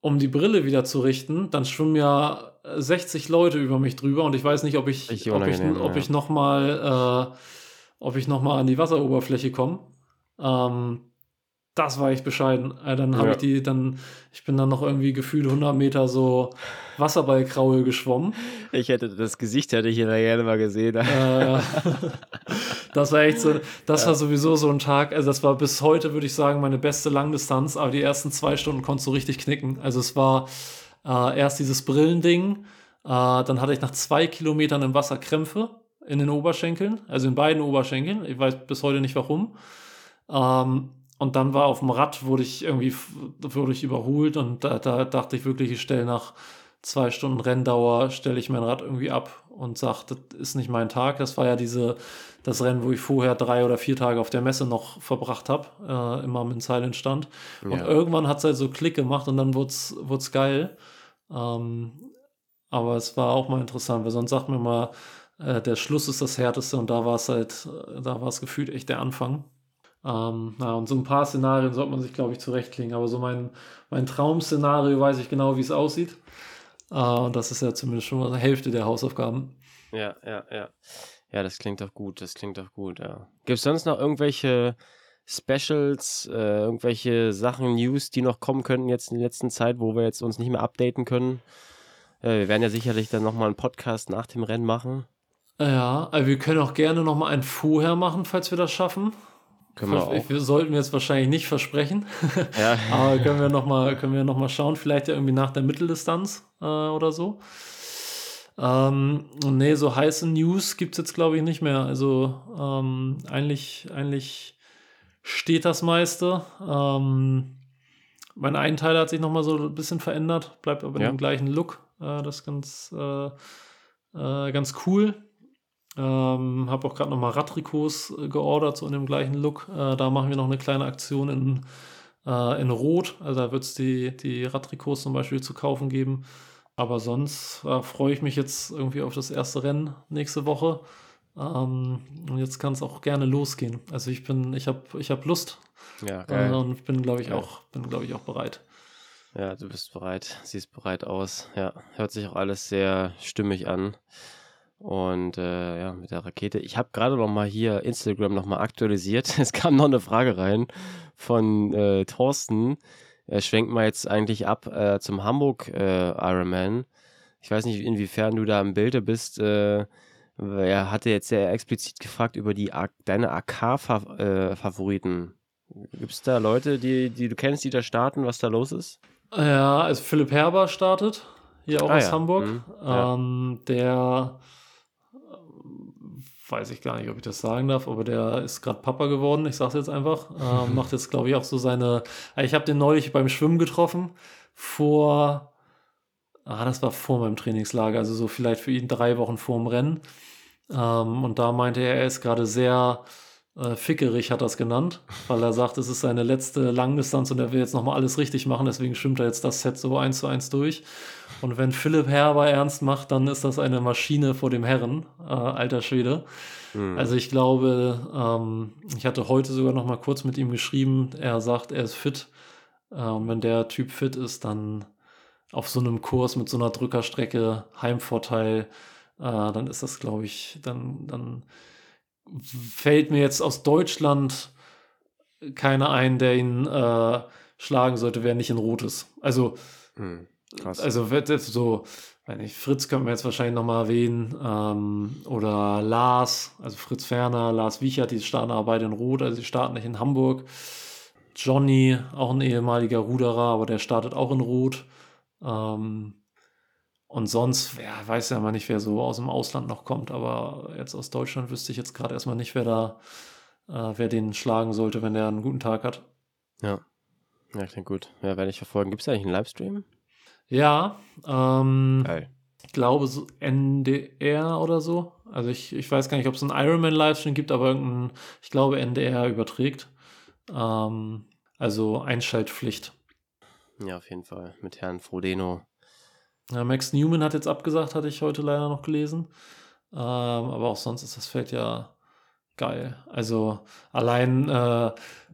um die Brille wieder zu richten, dann schwimmen ja 60 Leute über mich drüber und ich weiß nicht, ob ich, ob ich, ob ich nochmal äh, ob ich noch mal an die Wasseroberfläche komme. Ähm, das war echt bescheiden. Äh, dann habe ja. ich die, dann, ich bin dann noch irgendwie gefühlt 100 Meter so Wasserballkraul geschwommen. Ich hätte das Gesicht hätte ich hier gerne mal gesehen. Äh, das war echt so, das ja. war sowieso so ein Tag. Also das war bis heute würde ich sagen meine beste Langdistanz. Aber die ersten zwei Stunden konntest du richtig knicken. Also es war äh, erst dieses Brillending, äh, dann hatte ich nach zwei Kilometern im Wasser Krämpfe in den Oberschenkeln, also in beiden Oberschenkeln. Ich weiß bis heute nicht warum. Ähm, und dann war auf dem Rad, wurde ich irgendwie wurde ich überholt und da, da dachte ich wirklich, ich stelle nach zwei Stunden Renndauer, stelle ich mein Rad irgendwie ab und sage, das ist nicht mein Tag. Das war ja diese, das Rennen, wo ich vorher drei oder vier Tage auf der Messe noch verbracht habe, äh, immer mit Silent stand. Ja. Und irgendwann hat es halt so Klick gemacht und dann wurde es geil. Ähm, aber es war auch mal interessant, weil sonst sagt man mal, äh, der Schluss ist das härteste und da war es halt, da war es gefühlt echt der Anfang. Ähm, na, und so ein paar Szenarien sollte man sich, glaube ich, zurechtlegen. Aber so mein, mein Traum-Szenario weiß ich genau, wie es aussieht. Äh, und das ist ja zumindest schon mal die Hälfte der Hausaufgaben. Ja, ja, ja. Ja, das klingt doch gut, das klingt doch gut, ja. Gibt es sonst noch irgendwelche Specials, äh, irgendwelche Sachen, News, die noch kommen könnten jetzt in der letzten Zeit, wo wir jetzt uns nicht mehr updaten können? Äh, wir werden ja sicherlich dann nochmal einen Podcast nach dem Rennen machen. Ja, also wir können auch gerne nochmal einen vorher machen, falls wir das schaffen. Können wir, auch. wir sollten jetzt wahrscheinlich nicht versprechen. Ja. Aber können wir nochmal noch schauen, vielleicht ja irgendwie nach der Mitteldistanz äh, oder so. Ähm, nee, so heiße News gibt es jetzt, glaube ich, nicht mehr. Also ähm, eigentlich, eigentlich steht das meiste. Ähm, mein Einteiler hat sich nochmal so ein bisschen verändert, bleibt aber ja. in dem gleichen Look. Äh, das ist ganz, äh, äh, ganz cool. Ähm, habe auch gerade nochmal Radtrikots äh, geordert, so in dem gleichen Look. Äh, da machen wir noch eine kleine Aktion in, äh, in Rot. Also da wird es die, die Radtrikots zum Beispiel zu kaufen geben. Aber sonst äh, freue ich mich jetzt irgendwie auf das erste Rennen nächste Woche. Ähm, und jetzt kann es auch gerne losgehen. Also ich bin, ich habe ich hab Lust. Ja, geil. Äh, und bin, glaube ich, auch, bin, glaube ich, auch bereit. Ja, du bist bereit. Siehst bereit aus. Ja, hört sich auch alles sehr stimmig an. Und äh, ja, mit der Rakete. Ich habe gerade noch mal hier Instagram noch mal aktualisiert. Es kam noch eine Frage rein von äh, Thorsten. Er schwenkt mal jetzt eigentlich ab äh, zum Hamburg äh, Ironman. Ich weiß nicht, inwiefern du da im Bilde bist. Äh, er hatte jetzt sehr explizit gefragt über die deine AK-Favoriten. Äh, Gibt es da Leute, die, die du kennst, die da starten, was da los ist? Ja, also Philipp Herber startet, hier auch ah, aus ja. Hamburg. Mhm. Ähm, der weiß ich gar nicht, ob ich das sagen darf, aber der ist gerade Papa geworden, ich sag's jetzt einfach. Äh, macht jetzt, glaube ich, auch so seine. Ich habe den neulich beim Schwimmen getroffen, vor. Ah, das war vor meinem Trainingslager, also so vielleicht für ihn drei Wochen vor dem Rennen. Ähm, und da meinte er, er ist gerade sehr äh, fickerig, hat das genannt, weil er sagt, es ist seine letzte Langdistanz und er will jetzt nochmal alles richtig machen, deswegen schwimmt er jetzt das Set so eins zu eins durch. Und wenn Philipp Herber ernst macht, dann ist das eine Maschine vor dem Herren, äh, alter Schwede. Mhm. Also ich glaube, ähm, ich hatte heute sogar noch mal kurz mit ihm geschrieben. Er sagt, er ist fit. Äh, und wenn der Typ fit ist, dann auf so einem Kurs mit so einer Drückerstrecke, Heimvorteil, äh, dann ist das, glaube ich, dann, dann fällt mir jetzt aus Deutschland keiner ein, der ihn äh, schlagen sollte, wer nicht in Rot ist. Also. Krass. Also wird jetzt so, wenn ich, Fritz könnten wir jetzt wahrscheinlich nochmal erwähnen, ähm, oder Lars, also Fritz Ferner, Lars Wiechert, die starten aber beide in Rot, also die starten nicht in Hamburg. Johnny, auch ein ehemaliger Ruderer, aber der startet auch in Rot. Ähm, und sonst, ja, weiß ja mal nicht, wer so aus dem Ausland noch kommt, aber jetzt aus Deutschland wüsste ich jetzt gerade erstmal nicht, wer da, äh, wer den schlagen sollte, wenn der einen guten Tag hat. Ja. Ja, klingt gut. Ja, werde ich verfolgen. Gibt es eigentlich einen Livestream? Ja, ähm, Geil. ich glaube so NDR oder so. Also ich, ich weiß gar nicht, ob es einen Ironman-Livestream gibt, aber irgendein, ich glaube NDR überträgt. Ähm, also Einschaltpflicht. Ja, auf jeden Fall. Mit Herrn Frodeno. Ja, Max Newman hat jetzt abgesagt, hatte ich heute leider noch gelesen. Ähm, aber auch sonst ist das Feld ja geil. Also allein äh,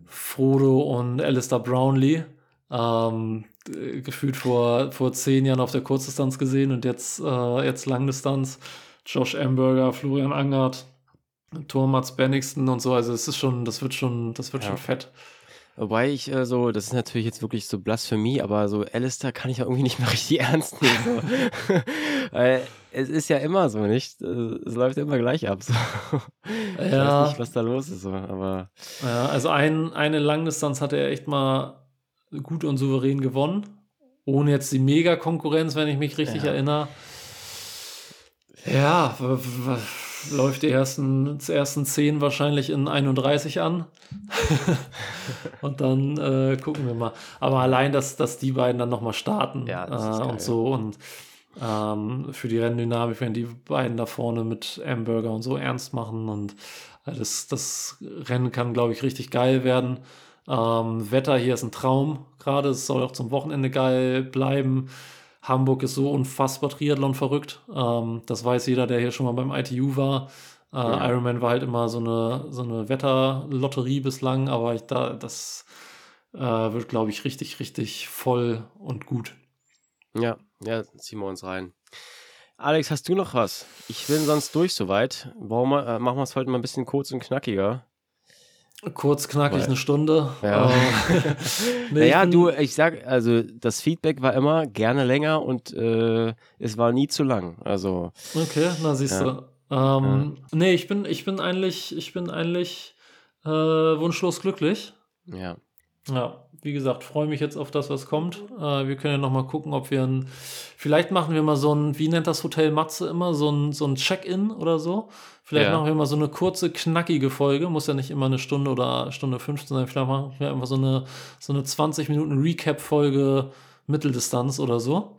Frodo und Alistair Brownlee ähm, gefühlt vor, vor zehn Jahren auf der Kurzdistanz gesehen und jetzt, äh, jetzt Langdistanz. Josh Amberger, Florian Angert, Thomas Bennigsten und so. Also es ist schon, das wird schon, das wird ja. schon fett. Wobei ich äh, so, das ist natürlich jetzt wirklich so Blasphemie, aber so Alistair kann ich ja irgendwie nicht mehr richtig ernst nehmen. So. Weil es ist ja immer so, nicht? Es läuft immer gleich ab. So. Ich ja. weiß nicht, was da los ist, so, aber. Ja, also ein, eine Langdistanz hatte er echt mal gut und souverän gewonnen. Ohne jetzt die Mega-Konkurrenz, wenn ich mich richtig ja. erinnere. Ja, läuft die ersten, die ersten 10 wahrscheinlich in 31 an. und dann äh, gucken wir mal. Aber allein, dass, dass die beiden dann nochmal starten ja, äh, und so und ähm, für die Renndynamik, wenn die beiden da vorne mit Amberger und so ernst machen und äh, das, das Rennen kann, glaube ich, richtig geil werden. Ähm, Wetter hier ist ein Traum gerade. Es soll auch zum Wochenende geil bleiben. Hamburg ist so unfassbar Triathlon verrückt. Ähm, das weiß jeder, der hier schon mal beim ITU war. Äh, ja. Ironman war halt immer so eine, so eine Wetterlotterie bislang, aber ich, da, das äh, wird, glaube ich, richtig, richtig voll und gut. Ja, ja, ziehen wir uns rein. Alex, hast du noch was? Ich bin sonst durch soweit. Warum äh, machen wir es heute mal ein bisschen kurz und knackiger? Kurz, knackig, Weil, eine Stunde. Ja. Ähm, nee, naja, du, ich sag, also das Feedback war immer gerne länger und äh, es war nie zu lang. Also. Okay, na siehst ja. du. Ähm, ja. Nee, ich bin, ich bin eigentlich, ich bin eigentlich äh, wunschlos glücklich. Ja. Ja, wie gesagt, freue mich jetzt auf das, was kommt. Äh, wir können ja nochmal gucken, ob wir ein. Vielleicht machen wir mal so ein, wie nennt das Hotel Matze immer, so ein, so ein Check-in oder so. Vielleicht ja. machen wir mal so eine kurze, knackige Folge. Muss ja nicht immer eine Stunde oder Stunde 15 sein. Vielleicht machen wir einfach so eine, so eine 20 Minuten Recap-Folge Mitteldistanz oder so.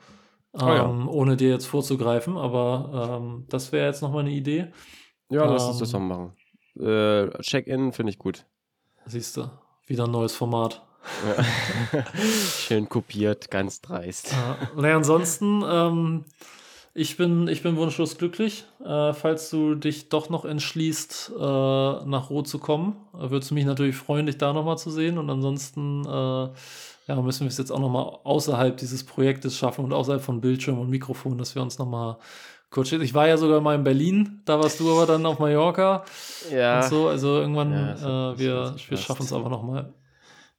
Oh, ja. Ähm, ohne dir jetzt vorzugreifen, aber ähm, das wäre jetzt nochmal eine Idee. Ja, lass uns das mal ähm, machen. Äh, Check-in finde ich gut. Siehst du. Wieder ein neues Format. Ja. Schön kopiert, ganz dreist. Ja. Naja, ansonsten, ähm, ich, bin, ich bin wunschlos glücklich. Äh, falls du dich doch noch entschließt, äh, nach Rot zu kommen, würde es mich natürlich freuen, dich da nochmal zu sehen. Und ansonsten äh, ja, müssen wir es jetzt auch nochmal außerhalb dieses Projektes schaffen und außerhalb von Bildschirm und Mikrofon, dass wir uns nochmal kurz. Ich war ja sogar mal in Berlin, da warst du aber dann auf Mallorca. Ja. Und so, also irgendwann, ja, äh, wir, wir schaffen es aber nochmal.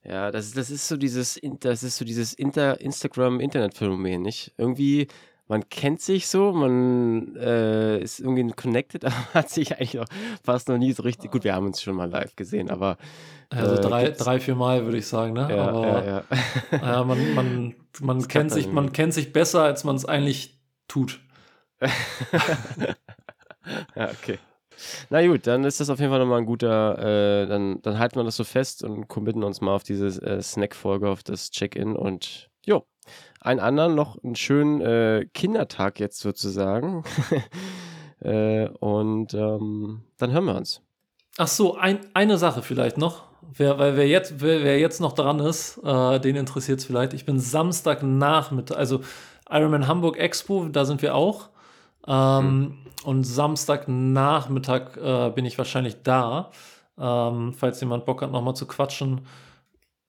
Ja, das, das ist so dieses, das ist so dieses Inter Instagram-Internet-Phänomen, nicht? Irgendwie, man kennt sich so, man äh, ist irgendwie connected, aber hat sich eigentlich noch fast noch nie so richtig. Gut, wir haben uns schon mal live gesehen, aber. Also äh, drei, drei, vier Mal würde ich sagen, ne? Ja, aber ja, ja. ja man, man, man kennt sich, man kennt sich besser, als man es eigentlich tut. ja, okay. Na gut, dann ist das auf jeden Fall nochmal ein guter, äh, dann, dann halten wir das so fest und committen uns mal auf diese äh, Snack-Folge, auf das Check-In und einen anderen noch einen schönen äh, Kindertag jetzt sozusagen. äh, und ähm, dann hören wir uns. Ach so, ein, eine Sache vielleicht noch. Wer, weil wer jetzt, wer, wer jetzt noch dran ist, äh, den interessiert es vielleicht. Ich bin Samstagnachmittag, also Ironman Hamburg Expo, da sind wir auch. Ähm, hm. Und Samstagnachmittag äh, bin ich wahrscheinlich da. Ähm, falls jemand Bock hat, nochmal zu quatschen,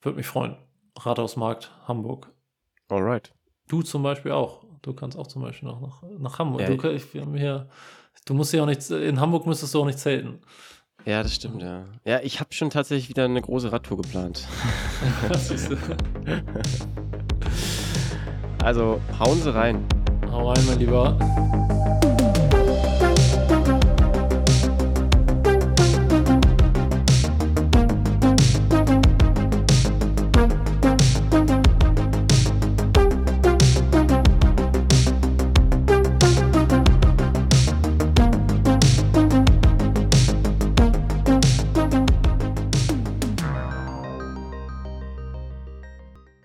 würde mich freuen. Rathausmarkt, Hamburg. Alright. Du zum Beispiel auch. Du kannst auch zum Beispiel noch nach, nach Hamburg. Ja, du, ich, hier, du musst ja auch nicht, in Hamburg müsstest du auch nicht zelten. Ja, das stimmt, ja. Ja, ich habe schon tatsächlich wieder eine große Radtour geplant. also, hauen Sie rein. Hau rein, mein Lieber.